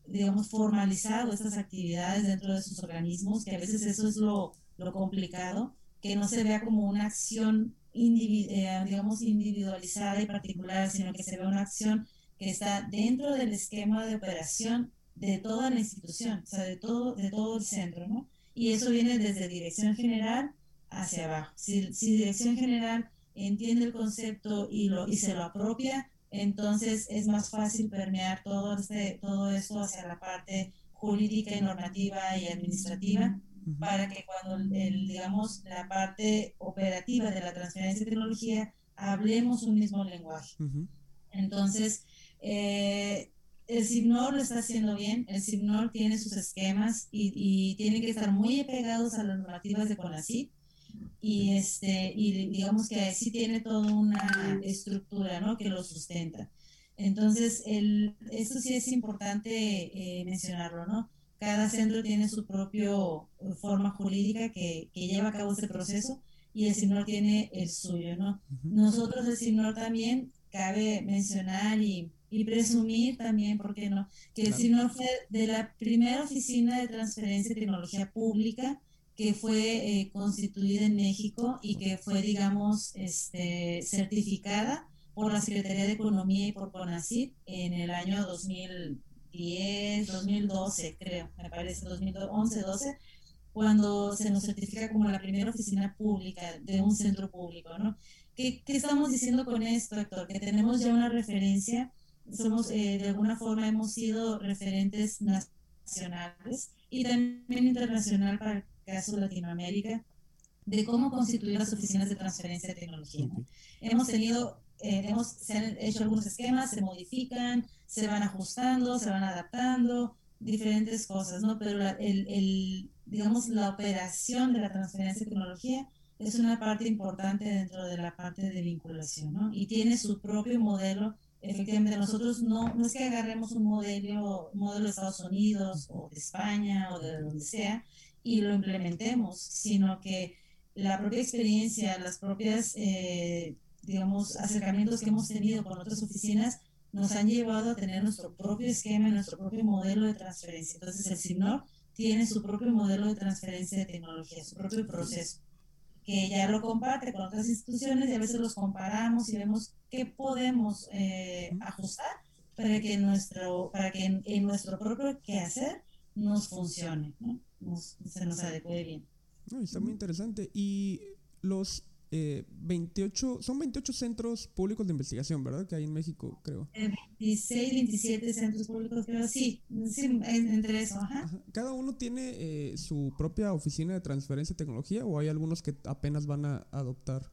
digamos, formalizado estas actividades dentro de sus organismos, que a veces eso es lo, lo complicado, que no se vea como una acción eh, digamos, individualizada y particular, sino que se vea una acción que está dentro del esquema de operación de toda la institución, o sea, de todo, de todo el centro, ¿no? Y eso viene desde dirección general hacia abajo. Si, si dirección general entiende el concepto y, lo, y se lo apropia, entonces es más fácil permear todo, este, todo esto hacia la parte jurídica y normativa y administrativa para que cuando, el, digamos, la parte operativa de la transferencia de tecnología hablemos un mismo lenguaje. Entonces, eh, el CIGNOR lo está haciendo bien, el CIGNOR tiene sus esquemas y, y tienen que estar muy apegados a las normativas de CONACYT y, este, y digamos que sí tiene toda una estructura ¿no? que lo sustenta. Entonces, el, esto sí es importante eh, mencionarlo, ¿no? Cada centro tiene su propia eh, forma jurídica que, que, lleva a cabo este proceso y el CINOR tiene el suyo, ¿no? Nosotros, el CINOR también, cabe mencionar y, y presumir también, ¿por qué no? Que el CINOR fue de la primera oficina de transferencia de tecnología pública que fue eh, constituida en México y que fue, digamos, este, certificada por la Secretaría de Economía y por CONACYT en el año 2010, 2012, creo, me parece, 2011, 12, cuando se nos certifica como la primera oficina pública de un centro público, ¿no? ¿Qué, qué estamos diciendo con esto, Héctor? Que tenemos ya una referencia, somos, eh, de alguna forma hemos sido referentes nacionales y también internacional para caso Latinoamérica, de cómo constituir las oficinas de transferencia de tecnología. Hemos tenido, eh, hemos, se han hecho algunos esquemas, se modifican, se van ajustando, se van adaptando, diferentes cosas, ¿no? Pero el, el, digamos, la operación de la transferencia de tecnología es una parte importante dentro de la parte de vinculación, ¿no? Y tiene su propio modelo. Efectivamente, nosotros no, no es que agarremos un modelo, modelo de Estados Unidos o de España o de donde sea, y lo implementemos, sino que la propia experiencia, las propias, eh, digamos, acercamientos que hemos tenido con otras oficinas nos han llevado a tener nuestro propio esquema, nuestro propio modelo de transferencia. Entonces, el CINOR tiene su propio modelo de transferencia de tecnología, su propio proceso, que ya lo comparte con otras instituciones y a veces los comparamos y vemos qué podemos eh, ajustar para que, nuestro, para que en, en nuestro propio quehacer nos funcione. ¿no? se nos adecue bien. está muy interesante. Y los 28, eh, son 28 centros públicos de investigación, ¿verdad? Que hay en México, creo. 26, eh, 27 centros públicos, creo, sí, sí entre eso, ¿Cada uno tiene eh, su propia oficina de transferencia de tecnología o hay algunos que apenas van a adoptar?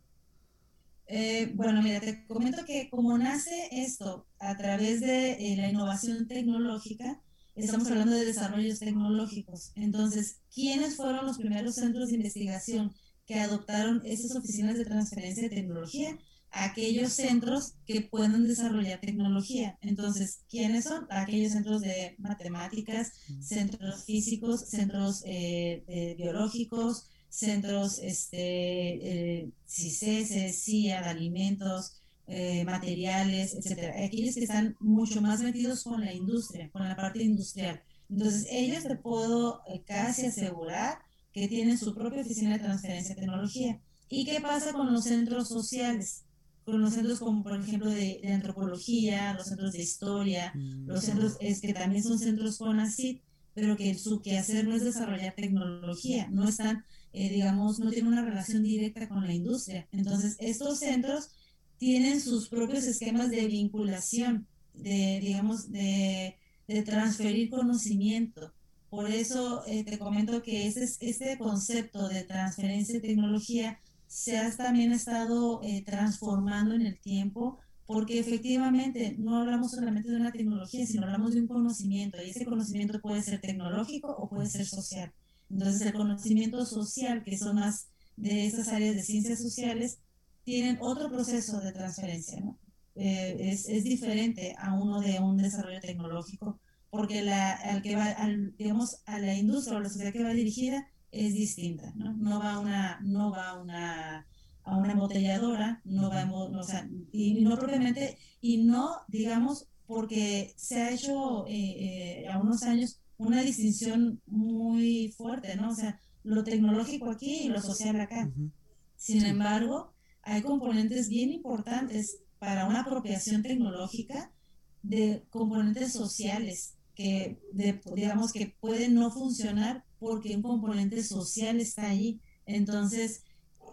bueno, mira, te comento que como nace esto a través de la innovación tecnológica, estamos hablando de desarrollos tecnológicos. Entonces, ¿quiénes fueron los primeros centros de investigación que adoptaron esas oficinas de transferencia de tecnología? Aquellos centros que puedan desarrollar tecnología. Entonces, ¿quiénes son? Aquellos centros de matemáticas, centros físicos, centros eh, biológicos, centros este, eh, CICES, CIA, de alimentos, eh, materiales, etcétera. Aquellos que están mucho más metidos con la industria, con la parte industrial. Entonces, ellos te puedo eh, casi asegurar que tienen su propia oficina de transferencia de tecnología. ¿Y qué pasa con los centros sociales? Con los centros como, por ejemplo, de, antropología, los centros de historia, mm. los centros es que también son centros con ACID, pero que su quehacer no es desarrollar tecnología, no están, eh, digamos, no tienen una relación directa con la industria. Entonces, estos centros tienen sus propios esquemas de vinculación, de, digamos, de, de transferir conocimiento. Por eso eh, te comento que este, este concepto de transferencia de tecnología se ha también estado eh, transformando en el tiempo, porque efectivamente no hablamos solamente de una tecnología, sino hablamos de un conocimiento, y ese conocimiento puede ser tecnológico o puede ser social. Entonces, el conocimiento social, que son más de esas áreas de ciencias sociales, tienen otro proceso de transferencia, ¿no? Eh, es, es, diferente a uno de un desarrollo tecnológico, porque la, al que va, al, digamos, a la industria o la sociedad que va dirigida es distinta, ¿no? No va una, no va una, a una embotelladora, no va, o sea, y no propiamente, y no, digamos, porque se ha hecho eh, eh, a unos años una distinción muy fuerte, ¿no? O sea, lo tecnológico aquí y lo social acá. Sin embargo, hay componentes bien importantes para una apropiación tecnológica de componentes sociales que, digamos, que pueden no funcionar porque un componente social está ahí. Entonces,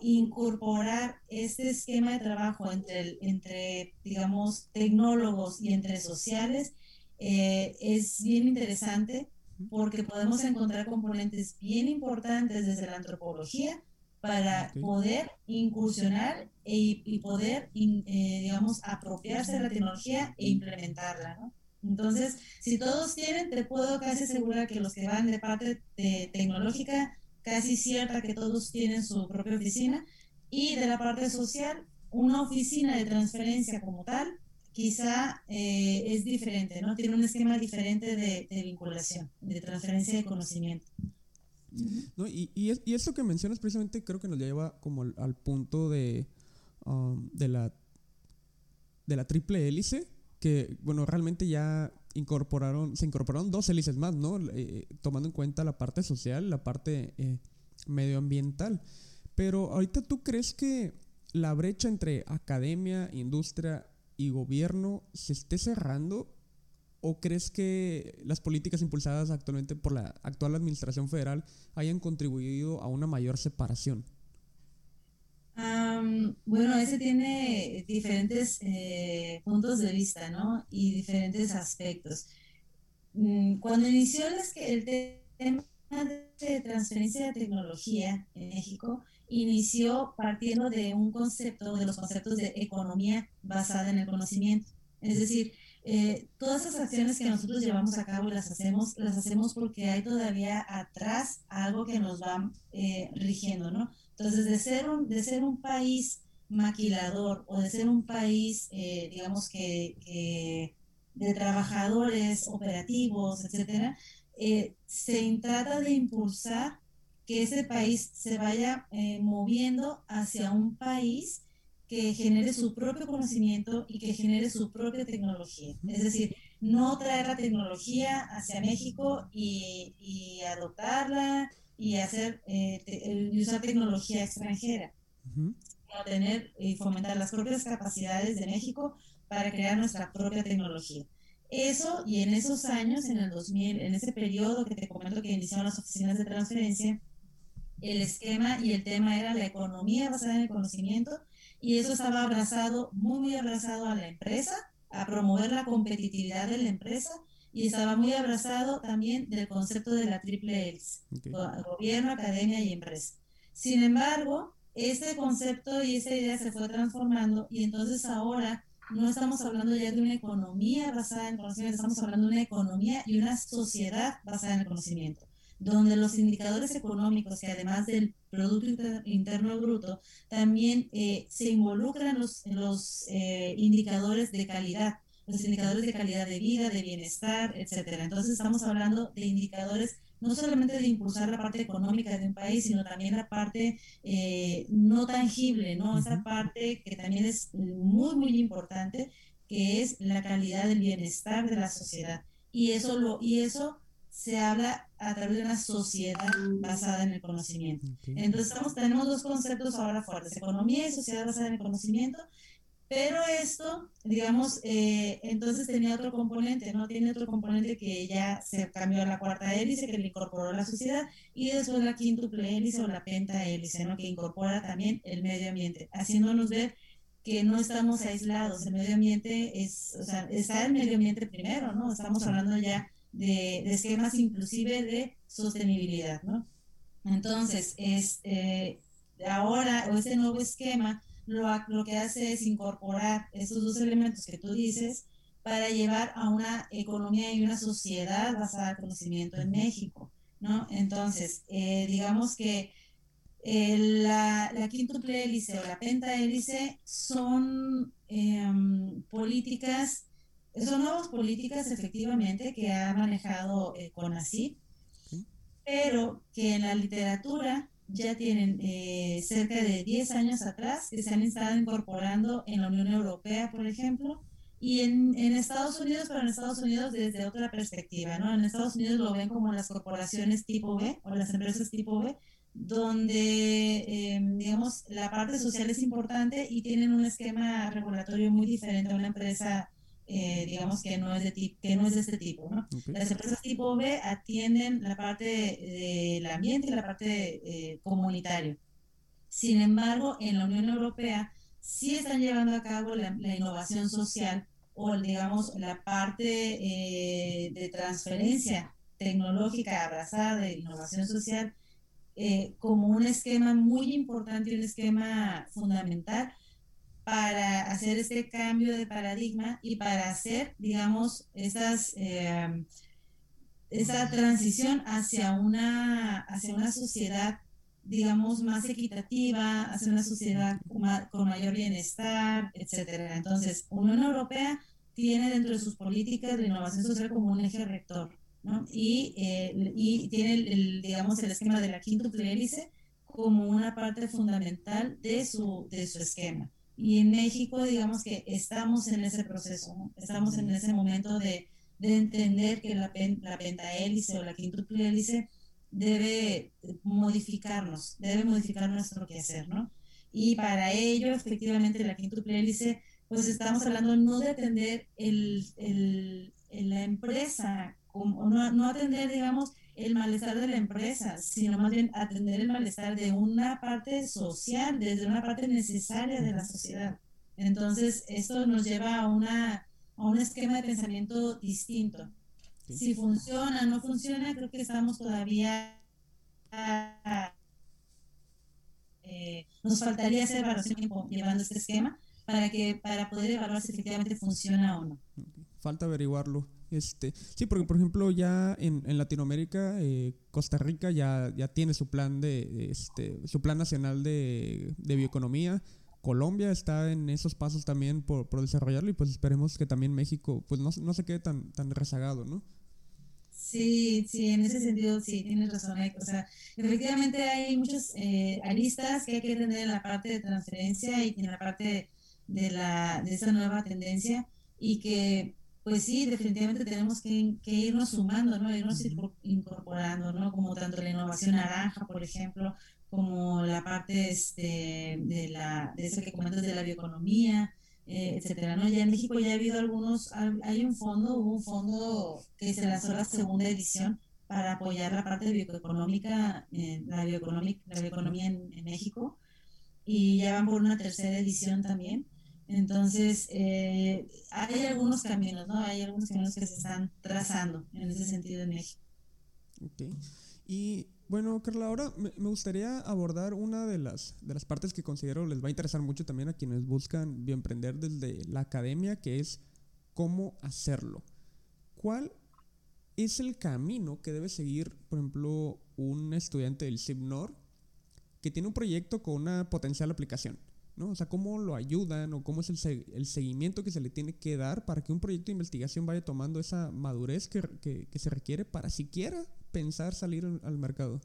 incorporar este esquema de trabajo entre, entre digamos, tecnólogos y entre sociales eh, es bien interesante porque podemos encontrar componentes bien importantes desde la antropología para poder incursionar e, y poder, eh, digamos, apropiarse de la tecnología e implementarla, ¿no? Entonces, si todos tienen, te puedo casi asegurar que los que van de parte de tecnológica, casi cierta que todos tienen su propia oficina, y de la parte social, una oficina de transferencia como tal, quizá eh, es diferente, ¿no? Tiene un esquema diferente de, de vinculación, de transferencia de conocimiento. ¿No? Y, y, y, esto que mencionas precisamente creo que nos lleva como al, punto de, um, de, la, de la triple hélice, que bueno, realmente ya incorporaron, se incorporaron dos hélices más, ¿no? Eh, tomando en cuenta la parte social, la parte eh, medioambiental. Pero ahorita tú crees que la brecha entre academia, industria y gobierno se esté cerrando ¿O crees que las políticas impulsadas actualmente por la actual administración federal hayan contribuido a una mayor separación? bueno, ese tiene diferentes eh, puntos de vista, ¿no? Y diferentes aspectos. Mm, cuando inició el tema de transferencia de tecnología en México, inició partiendo de un concepto, de los conceptos de economía basada en el conocimiento. Es decir, eh, todas esas acciones que nosotros llevamos a cabo las hacemos, las hacemos porque hay todavía atrás algo que nos va eh, rigiendo, ¿no? Entonces, de ser un, de ser un país maquilador o de ser un país, eh, digamos que, de trabajadores operativos, etcétera, se trata de impulsar que ese país se vaya moviendo hacia un país que genere su propio conocimiento y que genere su propia tecnología. Es decir, no traer la tecnología hacia México y, y adoptarla y hacer eh, y usar tecnología extranjera, sino tener y fomentar las propias capacidades de México para crear nuestra propia tecnología. Eso y en esos años, en el 2000, en ese periodo que te comento que iniciaron las oficinas de transferencia, el esquema y el tema era la economía basada en el conocimiento y eso estaba abrazado, muy, muy abrazado a la empresa, a promover la competitividad de la empresa. Y estaba muy abrazado también del concepto de la triple hélice, gobierno, academia y empresa. Sin embargo, este concepto y esa idea se fue transformando y entonces ahora no estamos hablando ya de una economía basada en conocimiento, estamos hablando de una economía y una sociedad basada en el conocimiento donde los indicadores económicos, que además del Producto Interno Bruto, también eh, se involucran los, los eh, indicadores de calidad, los indicadores de calidad de vida, de bienestar, etcétera. Entonces estamos hablando de indicadores no solamente de impulsar la parte económica de un país, sino también la parte eh, no tangible, ¿no? Esa parte que también es muy, muy importante, que es la calidad del bienestar de la sociedad. Y eso, lo, y eso se habla a través de una sociedad basada en el conocimiento. Entonces estamos, tenemos dos conceptos ahora fuertes, economía y sociedad basada en el conocimiento, pero esto, digamos, eh, entonces tenía otro componente, ¿no? Tiene otro componente que ya se cambió a la cuarta hélice, que le incorporó a la sociedad, y después la quíntuple hélice o la penta hélice, ¿no? Que incorpora también el medio ambiente, haciéndonos ver que no estamos aislados, el medio ambiente es, o sea, está el medio ambiente primero, ¿no? Estamos hablando ya de, esquemas inclusive de sostenibilidad, ¿no? Entonces, es, eh, ahora, o este nuevo esquema, lo, lo que hace es incorporar esos dos elementos que tú dices para llevar a una economía y una sociedad basada en conocimiento en México, ¿no? Entonces, eh, digamos que eh, la, la quíntuple hélice o la penta hélice son em, políticas son nuevas políticas efectivamente que ha manejado eh, CONACYT, pero que en la literatura ya tienen eh, cerca de 10 años atrás que se han estado incorporando en la Unión Europea, por ejemplo, y en, en, Estados Unidos, pero en Estados Unidos desde otra perspectiva, ¿no? En Estados Unidos lo ven como las corporaciones tipo B o las empresas tipo B, donde, eh, digamos, la parte social es importante y tienen un esquema regulatorio muy diferente a una empresa, eh, digamos, que no, es de que no es de este tipo. ¿no? Las empresas tipo B atienden la parte del ambiente y la parte eh, comunitaria. Sin embargo, en la Unión Europea sí están llevando a cabo la, innovación social o, digamos, la parte de transferencia tecnológica abrazada de innovación social eh, como un esquema muy importante, un esquema fundamental para hacer este cambio de paradigma y para hacer, digamos, esas, eh, esa transición hacia una, hacia una sociedad, digamos, más equitativa, hacia una sociedad con mayor bienestar, etcétera. Entonces, Unión Europea tiene dentro de sus políticas de innovación social como un eje rector. Y, eh, y tiene, el, digamos, el esquema de la quíntuple hélice como una parte fundamental de su, de su esquema. Y en México, digamos que estamos en ese proceso, estamos en ese momento de, de entender que la, la pentahélice o la quíntuple hélice debe modificarnos, debe modificar nuestro quehacer, ¿no? Y para ello, efectivamente, la quíntuple hélice, pues estamos hablando no de atender el, el, la empresa no, no atender, digamos, el malestar de la empresa, sino más bien atender el malestar de una parte social, desde una parte necesaria de la sociedad. Entonces, esto nos lleva a, una, a un esquema de pensamiento distinto. Si funciona, no funciona, creo que estamos todavía... Eh, nos faltaría hacer evaluación llevando este esquema para, que, para poder evaluar si efectivamente funciona o no. Falta averiguarlo. Este, sí, porque por ejemplo ya en, en Latinoamérica, eh, Costa Rica ya, ya tiene su plan de, este, su plan nacional de, de bioeconomía. Colombia está en esos pasos también por, por, desarrollarlo y pues esperemos que también México pues no, no se quede tan, tan rezagado, ¿no? Sí, sí, en ese sentido sí, tienes razón. O sea, efectivamente hay muchos eh, aristas que hay que tener en la parte de transferencia y en la parte de, la, de esa nueva tendencia y que pues sí, definitivamente tenemos que, irnos sumando, ¿no? Irnos incorporando, ¿no? Como tanto la innovación naranja, por ejemplo, como la parte este, de, la, de eso que comentas de la bioeconomía, eh, etcétera, ¿no? Ya en México ya ha habido algunos, hay un fondo, hubo un fondo que se lanzó la segunda edición para apoyar la parte bioeconómica, eh, la, bioeconómica, la bioeconomía en, en México, y ya van por una tercera edición también. Entonces, eh, hay algunos caminos, ¿no? Hay algunos caminos que se están trazando en ese sentido en México. Ok. Y bueno, Carla, ahora me, gustaría abordar una de las, de las partes que considero les va a interesar mucho también a quienes buscan bioemprender desde la academia, que es cómo hacerlo. ¿Cuál es el camino que debe seguir, por ejemplo, un estudiante del CIPNOR que tiene un proyecto con una potencial aplicación? ¿No? O sea, cómo lo ayudan o cómo es el, el, seguimiento que se le tiene que dar para que un proyecto de investigación vaya tomando esa madurez que, que, se requiere para siquiera pensar salir al mercado.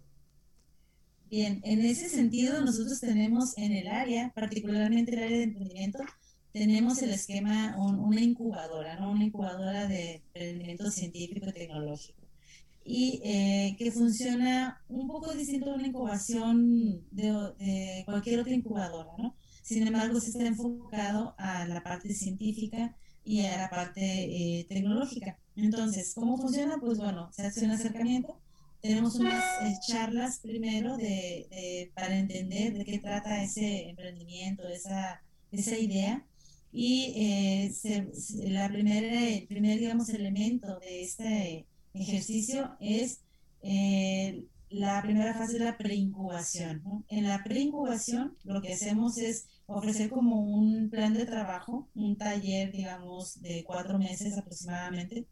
Bien, en ese sentido nosotros tenemos en el área, particularmente el área de emprendimiento, tenemos el esquema, una incubadora, ¿no? Una incubadora de emprendimiento científico y tecnológico. Y eh, que funciona un poco distinto a una incubación de, de cualquier otra incubadora, ¿no? Sin embargo, se está enfocado a la parte científica y a la parte eh, tecnológica. Entonces, ¿cómo funciona? Pues bueno, se hace un acercamiento. Tenemos unas eh, charlas primero de, para entender de qué trata ese emprendimiento, esa, esa idea. Y eh, la primera, el primer, digamos, elemento de este ejercicio es la primera fase de la preincubación. ¿no? En la preincubación lo que hacemos es ofrecer como un plan de trabajo, un taller, digamos, de cuatro meses aproximadamente,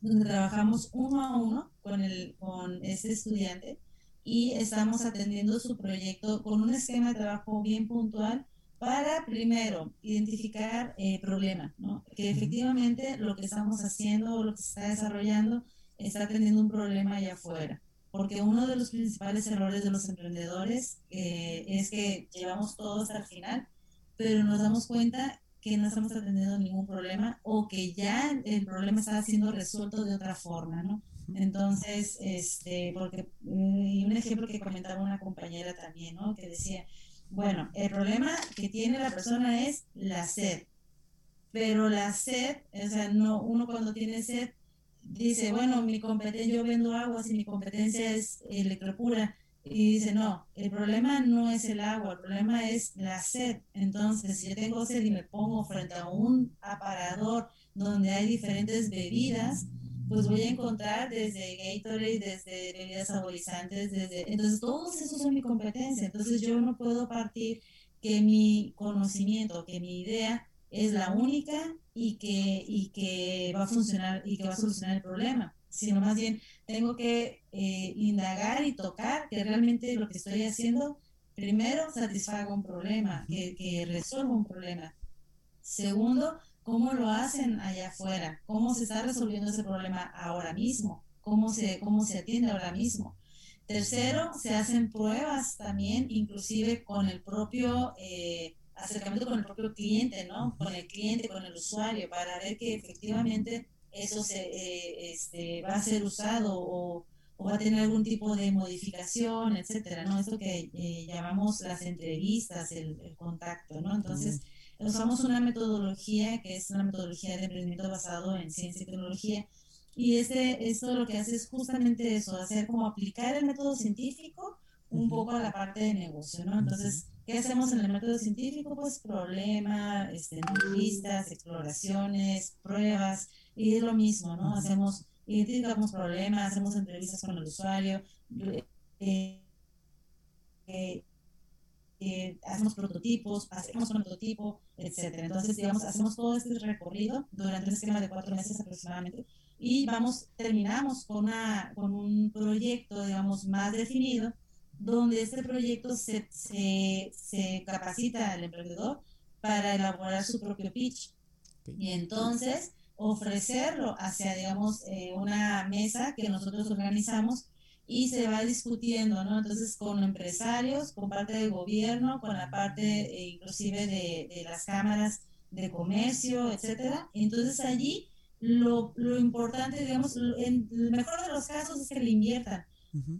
donde trabajamos uno a uno con, el, con ese estudiante y estamos atendiendo su proyecto con un esquema de trabajo bien puntual para primero identificar el eh, problema, ¿no? que efectivamente lo que estamos haciendo o lo que se está desarrollando está teniendo un problema allá afuera. Porque uno de los principales errores de los emprendedores eh, es que llevamos todo hasta el final, pero nos damos cuenta que no estamos atendiendo ningún problema o que ya el problema está siendo resuelto de otra forma, ¿no? Entonces, este, porque, mm, y un ejemplo que comentaba una compañera también, ¿no? Que decía, bueno, el problema que tiene la persona es la sed, pero la sed, o sea, no, uno cuando tiene sed dice, bueno, mi competencia, yo vendo agua si mi competencia es electropura. Y dice, no, el problema no es el agua, el problema es la sed. Entonces, si yo tengo sed y me pongo frente a un aparador donde hay diferentes bebidas, pues voy a encontrar desde Gatorade, desde bebidas saborizantes, desde... Entonces, todos esos son mi competencia. Entonces, yo no puedo partir que mi conocimiento, que mi idea es la única y que, y que va a funcionar y que va a solucionar el problema, sino más bien tengo que eh, indagar y tocar que realmente lo que estoy haciendo, primero, satisfaga un problema, que, que resuelva un problema. Segundo, cómo lo hacen allá afuera, cómo se está resolviendo ese problema ahora mismo, cómo se, cómo se atiende ahora mismo. Tercero, se hacen pruebas también, inclusive con el propio eh, acercamiento con el propio cliente, ¿no? Con el cliente, con el usuario, para ver que efectivamente eso se, eh, este, va a ser usado o, o, va a tener algún tipo de modificación, etcétera, ¿no? Esto que eh, llamamos las entrevistas, el, contacto, ¿no? Entonces, usamos una metodología que es una metodología de emprendimiento basado en ciencia y tecnología, y este, esto lo que hace es justamente eso, hacer como aplicar el método científico un poco a la parte de negocio, ¿no? Entonces, ¿qué hacemos en el método científico? Pues problemas, este, entrevistas, exploraciones, pruebas, y es lo mismo, ¿no? Hacemos, identificamos problemas, hacemos entrevistas con el usuario, eh, eh, eh, hacemos prototipos, hacemos un prototipo, etcétera. Entonces, digamos, hacemos todo este recorrido durante un esquema de cuatro meses aproximadamente y vamos, terminamos con, una, con un proyecto, digamos, más definido donde este proyecto se, se, se capacita al emprendedor para elaborar su propio pitch. Y entonces ofrecerlo hacia, digamos, eh, una mesa que nosotros organizamos y se va discutiendo, ¿no? Entonces, con empresarios, con parte del gobierno, con la parte eh, inclusive de, de, las cámaras de comercio, etcétera. Entonces, allí lo, lo importante, digamos, en el mejor de los casos es que le inviertan,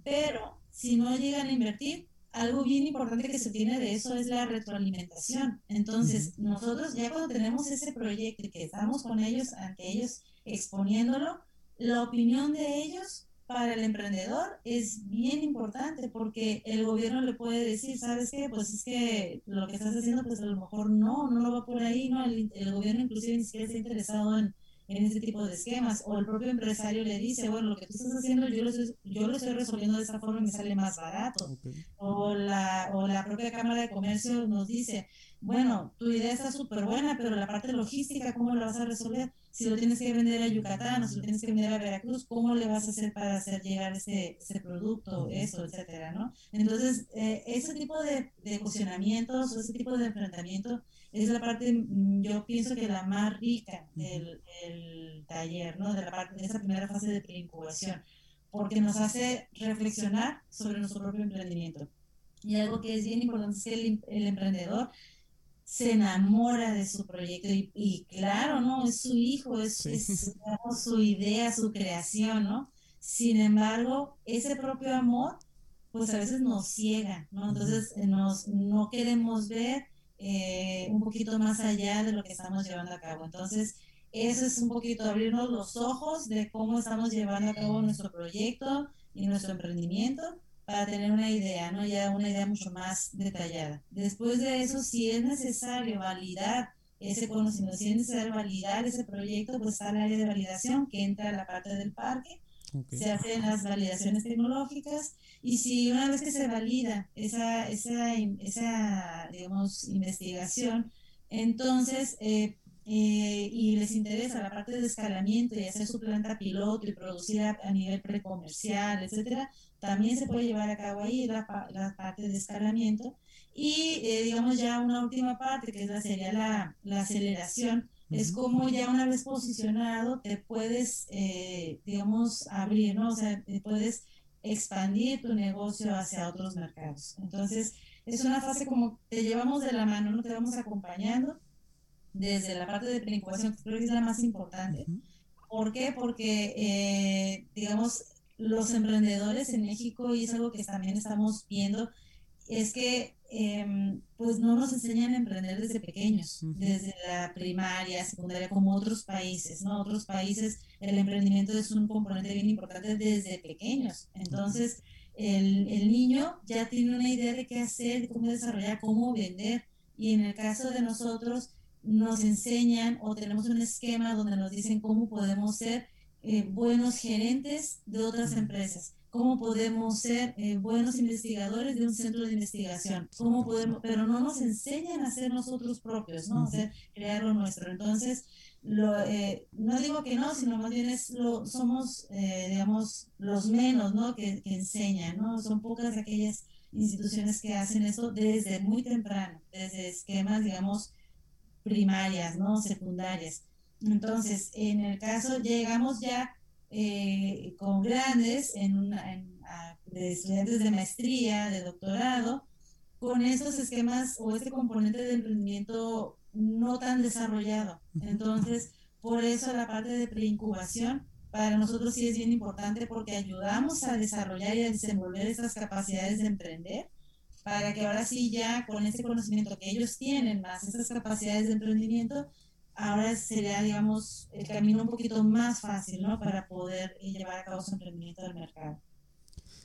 pero si no llegan a invertir, algo bien importante que se tiene de eso es la retroalimentación. Entonces, nosotros ya cuando tenemos ese proyecto y que estamos con ellos, ante ellos, exponiéndolo, la opinión de ellos para el emprendedor es bien importante porque el gobierno le puede decir, ¿sabes qué? Pues es que lo que estás haciendo, pues a lo mejor no, no lo va por ahí, ¿no? El, el gobierno inclusive ni siquiera está interesado en, en ese tipo de esquemas. O el propio empresario le dice, bueno, lo que tú estás haciendo yo lo, yo lo estoy resolviendo de esa forma y me sale más barato. O, la, o la propia Cámara de Comercio nos dice, bueno, tu idea está súper buena, pero la parte logística, ¿cómo la vas a resolver? Si lo tienes que vender a Yucatán o si lo tienes que vender a Veracruz, ¿cómo le vas a hacer para hacer llegar ese, ese producto, eso, etcétera, ¿no? Entonces, eh, ese tipo de, de cuestionamientos o ese tipo de enfrentamiento es la parte, mm, yo pienso que la más rica del, taller, ¿no? De la parte, de esa primera fase de preincubación, porque nos hace reflexionar sobre nuestro propio emprendimiento. Y algo que es bien importante es que el, emprendedor se enamora de su proyecto y, claro, ¿no? Es su hijo, es, es su idea, su creación, ¿no? Sin embargo, ese propio amor, pues a veces nos ciega, ¿no? Entonces nos, no queremos ver eh, un poquito más allá de lo que estamos llevando a cabo. Entonces, eso es un poquito abrirnos los ojos de cómo estamos llevando a cabo nuestro proyecto y nuestro emprendimiento para tener una idea, ¿no? Ya una idea mucho más detallada. Después de eso, si es necesario validar ese conocimiento, si es necesario validar ese proyecto, pues está el área de validación que entra a la parte del parque se hacen las validaciones tecnológicas y si una vez que se valida esa, esa, esa digamos, investigación, entonces, eh, eh, y les interesa la parte de escalamiento y hacer su planta piloto y producir a, nivel precomercial, etcétera, también se puede llevar a cabo ahí la, la parte de escalamiento. Y eh, digamos ya una última parte, que es la, sería la, la aceleración, es como ya una vez posicionado te puedes, eh, digamos, abrir, ¿no? O sea, te puedes expandir tu negocio hacia otros mercados. Entonces, es una fase como te llevamos de la mano, no te vamos acompañando desde la parte de preincubación, que creo que es la más importante. ¿Por qué? Porque, eh, digamos, los emprendedores en México, y es algo que también estamos viendo, es que em, pues no nos enseñan a emprender desde pequeños, desde la primaria, secundaria, como otros países, ¿no? Otros países el emprendimiento es un componente bien importante desde pequeños. Entonces, el, el niño ya tiene una idea de qué hacer, cómo desarrollar, cómo vender. Y en el caso de nosotros, nos enseñan o tenemos un esquema donde nos dicen cómo podemos ser eh, buenos gerentes de otras empresas, cómo podemos ser eh, buenos investigadores de un centro de investigación, cómo podemos, pero no nos enseñan a ser nosotros propios, ¿no? O sea, crear lo nuestro. Entonces, lo, eh, no digo que no, sino más bien es lo, somos, digamos, los menos, ¿no? Que, que enseñan, ¿no? Son pocas aquellas instituciones que hacen eso desde muy temprano, desde esquemas, digamos, primarias, ¿no? Secundarias. Entonces, en el caso, llegamos ya eh, con grandes en de estudiantes de maestría, de doctorado, con esos esquemas o este componente de emprendimiento no tan desarrollado. Entonces, por eso la parte de preincubación para nosotros sí es bien importante porque ayudamos a desarrollar y a desenvolver esas capacidades de emprender para que ahora sí ya con ese conocimiento que ellos tienen, más esas capacidades de emprendimiento, ahora sería, digamos, el camino un poquito más fácil, ¿no? Para poder llevar a cabo su emprendimiento del mercado.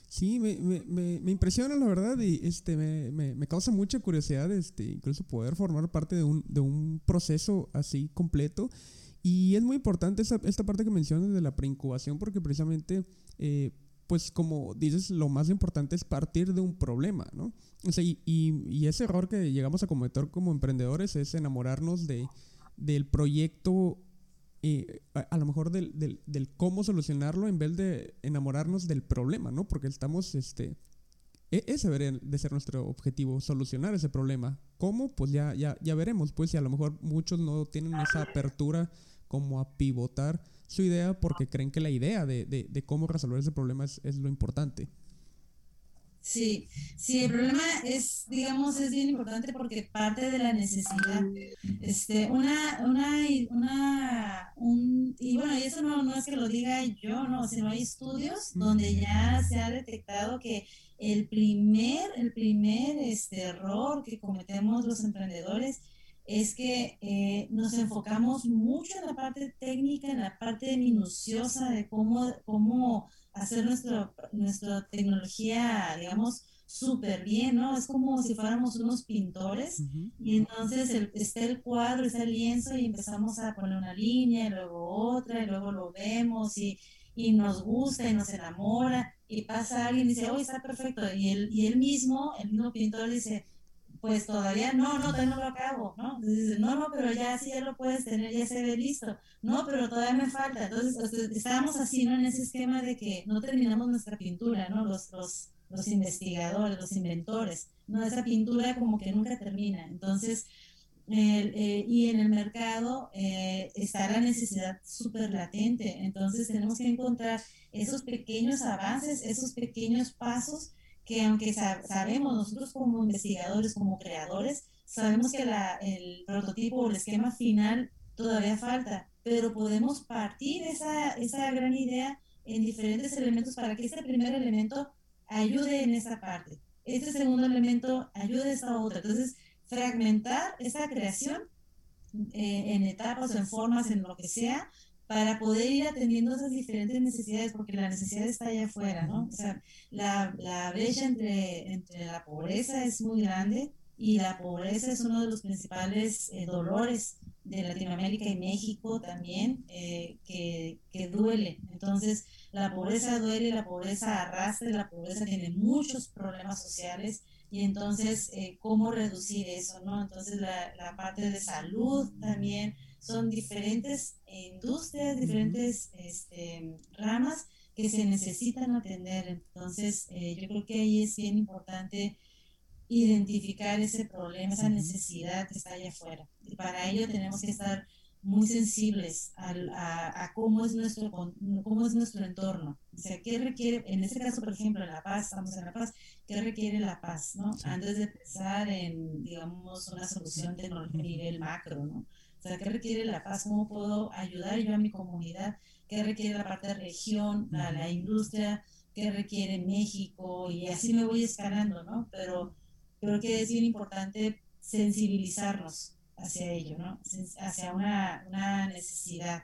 Sí, me, me, me, impresiona la verdad y este, me, causa mucha curiosidad este, incluso poder formar parte de un, de un proceso así completo. Y es muy importante esta, esta parte que mencionas de la preincubación porque precisamente, eh, pues como dices, lo más importante es partir de un problema, ¿no? Y, y ese error que llegamos a cometer como emprendedores es enamorarnos de, del proyecto, eh, a, lo mejor del, del, del, cómo solucionarlo en vez de enamorarnos del problema, ¿no? Porque estamos, este, e, ese debería de ser nuestro objetivo, solucionar ese problema. ¿Cómo? Pues ya, ya, ya veremos, pues, si a lo mejor muchos no tienen esa apertura como a pivotar su idea porque creen que la idea de, de, de cómo resolver ese problema es, es lo importante. Sí, sí, el problema es, digamos, es bien importante porque parte de la necesidad. Este, una, una, una, un, y bueno, y eso no, no es que lo diga yo, no, sino hay estudios donde ya se ha detectado que el primer, el primer este, error que cometemos los emprendedores es que eh, nos enfocamos mucho en la parte técnica, en la parte minuciosa de cómo, cómo hacer nuestro, nuestra tecnología, digamos, súper bien, ¿no? Es como si fuéramos unos pintores y entonces está el cuadro, está el lienzo y empezamos a poner una línea y luego otra y luego lo vemos y, y nos gusta y nos enamora y pasa alguien y dice, oh, está perfecto. Y él, y él mismo, el mismo pintor dice, pues todavía no, no, todavía no lo acabo, ¿no? Entonces no, no, pero ya sí, ya lo puedes tener, ya se ve listo. No, pero todavía me falta. Entonces, estábamos así, ¿no? En ese esquema de que no terminamos nuestra pintura, ¿no? Los, los, los investigadores, los inventores, ¿no? Esa pintura como que nunca termina. Entonces, eh, y en el mercado eh, está la necesidad súper latente. Entonces, tenemos que encontrar esos pequeños avances, esos pequeños pasos que aunque sabemos nosotros como investigadores, como creadores, sabemos que la, el prototipo o el esquema final todavía falta, pero podemos partir esa, esa gran idea en diferentes elementos para que este primer elemento ayude en esa parte, este segundo elemento ayude a esa otra. Entonces, fragmentar esa creación eh, en etapas, en formas, en lo que sea, para poder ir atendiendo esas diferentes necesidades, porque la necesidad está allá afuera, ¿no? O sea, la, la brecha entre, entre la pobreza es muy grande y la pobreza es uno de los principales eh, dolores de Latinoamérica y México también, eh, que, que, duele. Entonces, la pobreza duele, la pobreza arrastra, la pobreza tiene muchos problemas sociales y entonces, eh, ¿cómo reducir eso? ¿no? Entonces, la, la parte de salud también son diferentes industrias, diferentes este, ramas que se necesitan atender. Entonces, eh, yo creo que ahí es bien importante identificar ese problema, esa necesidad que está allá afuera. Y para ello tenemos que estar muy sensibles a, cómo, es nuestro, cómo es nuestro entorno. O sea, ¿qué requiere, en este caso, por ejemplo, en La Paz, estamos en La Paz, ¿qué requiere La Paz? ¿no? Antes de pensar en, digamos, una solución a nivel macro, ¿no? O sea, ¿qué requiere La Paz? ¿Cómo puedo ayudar yo a mi comunidad? ¿Qué requiere la parte de región, la, la industria? ¿Qué requiere México? Y así me voy escalando, ¿no? Pero creo que es bien importante sensibilizarnos hacia ello, ¿no? Hacia una, una necesidad.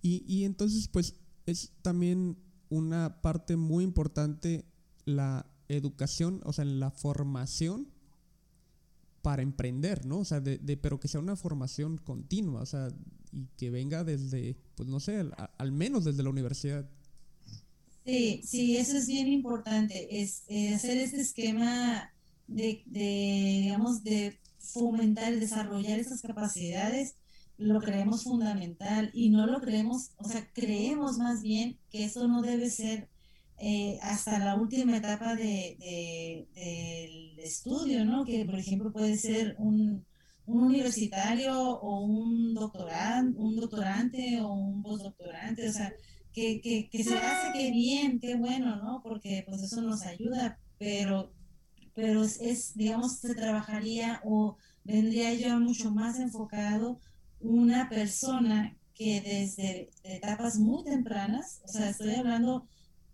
Y, y, entonces, pues, es también una parte muy importante la educación, o sea, la formación para emprender, ¿no? O sea, de, pero que sea una formación continua, o sea, y que venga desde, pues no sé, al, menos desde la universidad. Sí, sí, eso es bien importante, es hacer este esquema de, de, digamos, de fomentar, desarrollar esas capacidades, lo creemos fundamental y no lo creemos, o sea, creemos más bien que eso no debe ser eh, hasta la última etapa de, del estudio, ¿no? Que, por ejemplo, puede ser un, un universitario o un doctorante, un doctorante o un postdoctorante, o sea, que, que, que se hace que bien, qué bueno, ¿no? Porque pues eso nos ayuda, pero pero es, digamos, se trabajaría o vendría yo mucho más enfocado una persona que desde etapas muy tempranas, o sea, estoy hablando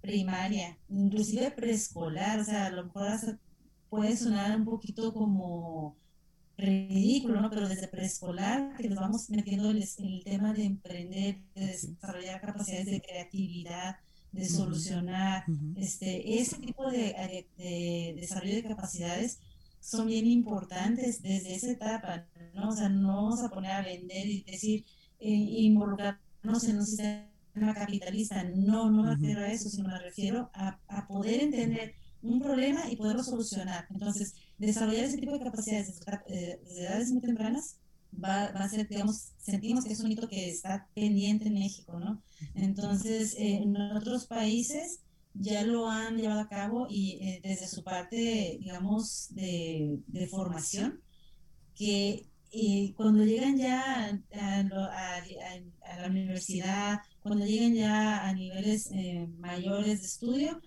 primaria, inclusive preescolar, o sea, a lo mejor puede sonar un poquito como ridículo, ¿no? Pero desde preescolar, que nos vamos metiendo el, el tema de emprender, de desarrollar capacidades de creatividad, de solucionar, este, ese tipo de, desarrollo de capacidades son bien importantes desde esa etapa, ¿no? O sea, no vamos a poner a vender y decir, eh, involucrarnos en un sistema capitalista, no, no me refiero a eso, sino me refiero a, a poder entender un problema y poderlo solucionar. Entonces, desarrollar ese tipo de capacidades desde, desde edades muy tempranas va, va, a ser, digamos, sentimos que es un hito que está pendiente en México, ¿no? Entonces, eh, en otros países ya lo han llevado a cabo y eh, desde su parte, digamos, de, de formación, que eh, cuando llegan ya a, a, la universidad, cuando llegan ya a niveles mayores de estudio,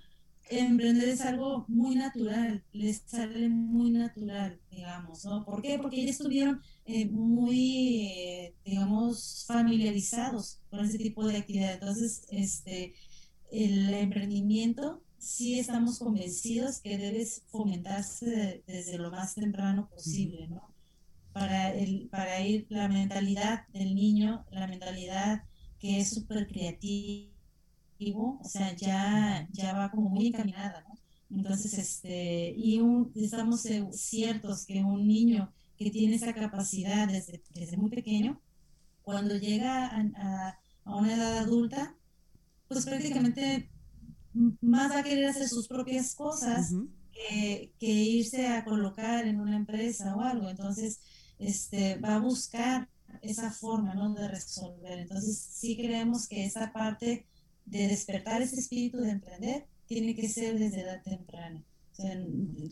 emprender es algo muy natural, les sale muy natural, digamos, ¿no? ¿Por qué? Porque ya estuvieron eh, muy, eh, digamos, familiarizados con ese tipo de actividad. Entonces, este, el emprendimiento sí estamos convencidos que debe fomentarse desde lo más temprano posible, ¿no? Para, el, para ir la mentalidad del niño, la mentalidad que es súper creativa, o sea, ya, ya va como muy encaminada, ¿no? Entonces, este, y estamos ciertos que un niño que tiene esa capacidad desde, desde muy pequeño, cuando llega a, a, una edad adulta, pues prácticamente más va a querer hacer sus propias cosas que, que, irse a colocar en una empresa o algo. Entonces, este, va a buscar esa forma ¿no? de resolver. Entonces, sí creemos que esa parte de despertar ese espíritu de emprender tiene que ser desde edad temprana.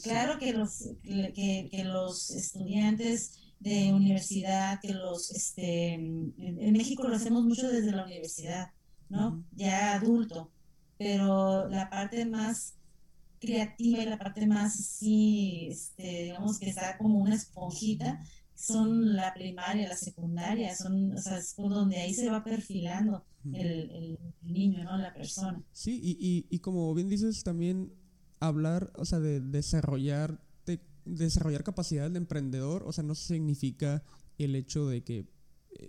claro que los, que, que, los estudiantes de universidad, que los, este, en, México lo hacemos mucho desde la universidad, ¿no? Ya adulto, pero la parte más creativa y la parte más sí, este, digamos que está como una esponjita, son la primaria, la secundaria, son, o sea, es donde ahí se va perfilando el, el niño, ¿no? La persona. Sí, y, y, y, como bien dices, también hablar, o sea, de desarrollar, de desarrollar capacidades de emprendedor, o sea, no significa el hecho de que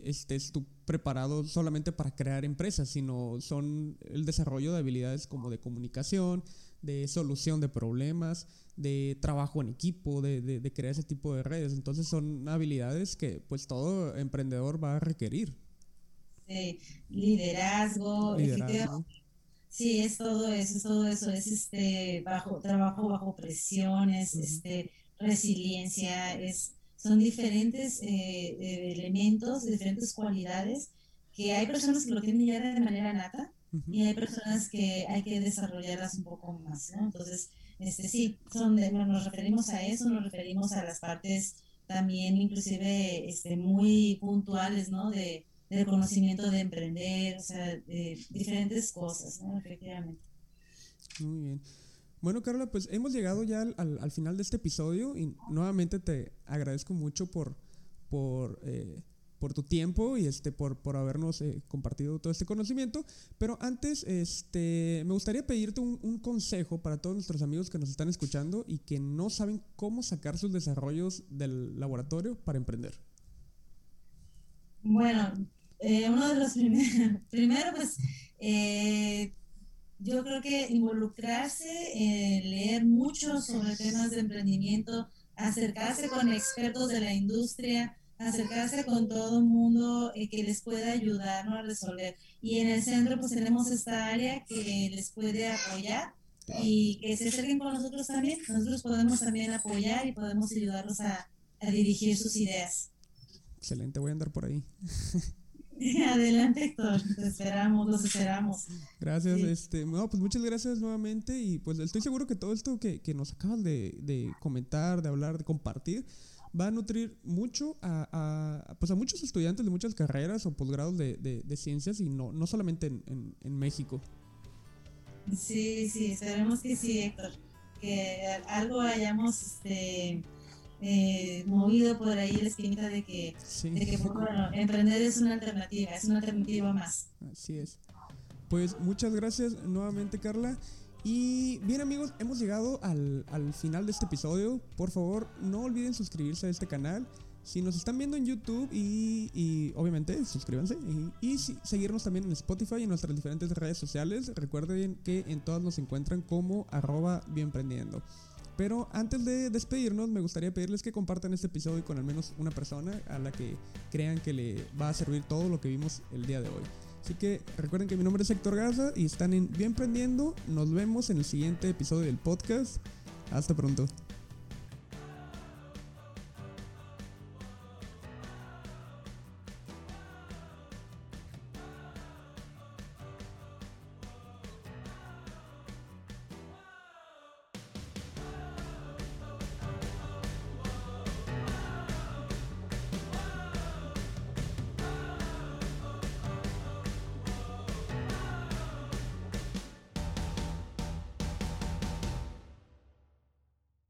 estés tú preparado solamente para crear empresas, sino son el desarrollo de habilidades como de comunicación, de solución de problemas, de trabajo en equipo, de, de, crear ese tipo de redes. Entonces son habilidades que pues todo emprendedor va a requerir. Sí, liderazgo, Sí, es todo eso, es todo eso, es este bajo trabajo bajo presiones, este resiliencia, es son diferentes eh, eh, elementos, diferentes cualidades que hay personas que lo tienen ya de manera nata y hay personas que hay que desarrollarlas un poco más, ¿no? Entonces, este, sí, son nos referimos a eso, nos referimos a las partes también inclusive este, muy puntuales, ¿no? De, del conocimiento de emprender, o sea, de diferentes cosas, ¿no? Efectivamente. Muy bien. Bueno, Carla, pues hemos llegado ya al, al, final de este episodio y nuevamente te agradezco mucho por, por, eh, por tu tiempo y este, por, por habernos eh, compartido todo este conocimiento. Pero antes, este, me gustaría pedirte un, un, consejo para todos nuestros amigos que nos están escuchando y que no saben cómo sacar sus desarrollos del laboratorio para emprender. Bueno, eh, uno de los primeros, primero pues yo creo que involucrarse, eh, leer mucho sobre temas de emprendimiento, acercarse con expertos de la industria, acercarse con todo el mundo eh, que les pueda ayudar a resolver. Y en el centro pues tenemos esta área que les puede apoyar y que se acerquen con nosotros también. Nosotros podemos también apoyar y podemos ayudarlos a, a dirigir sus ideas. Excelente, voy a andar por ahí. Adelante, Héctor. Te esperamos, los esperamos. Gracias. Este, no, pues muchas gracias nuevamente. Y pues estoy seguro que todo esto que, que nos acabas de, de, comentar, de hablar, de compartir, va a nutrir mucho a, a, pues a muchos estudiantes de muchas carreras o posgrados de, de, de ciencias y no, no solamente en, en, en México. Sí, sí, esperemos que sí, Héctor. Que algo hayamos este, eh, movido por ahí la espinita de que, de que pues, bueno, emprender es una alternativa, es una alternativa más. Así es. Pues muchas gracias nuevamente Carla. Y bien amigos, hemos llegado al, al, final de este episodio. Por favor, no olviden suscribirse a este canal. Si nos están viendo en YouTube y, y obviamente suscríbanse. Y, y seguirnos también en Spotify y en nuestras diferentes redes sociales. Recuerden que en todas nos encuentran como arroba bienprendiendo. Pero antes de despedirnos, me gustaría pedirles que compartan este episodio con al menos una persona a la que crean que le va a servir todo lo que vimos el día de hoy. Así que recuerden que mi nombre es Héctor Gaza y están en Bien Prendiendo. Nos vemos en el siguiente episodio del podcast. Hasta pronto.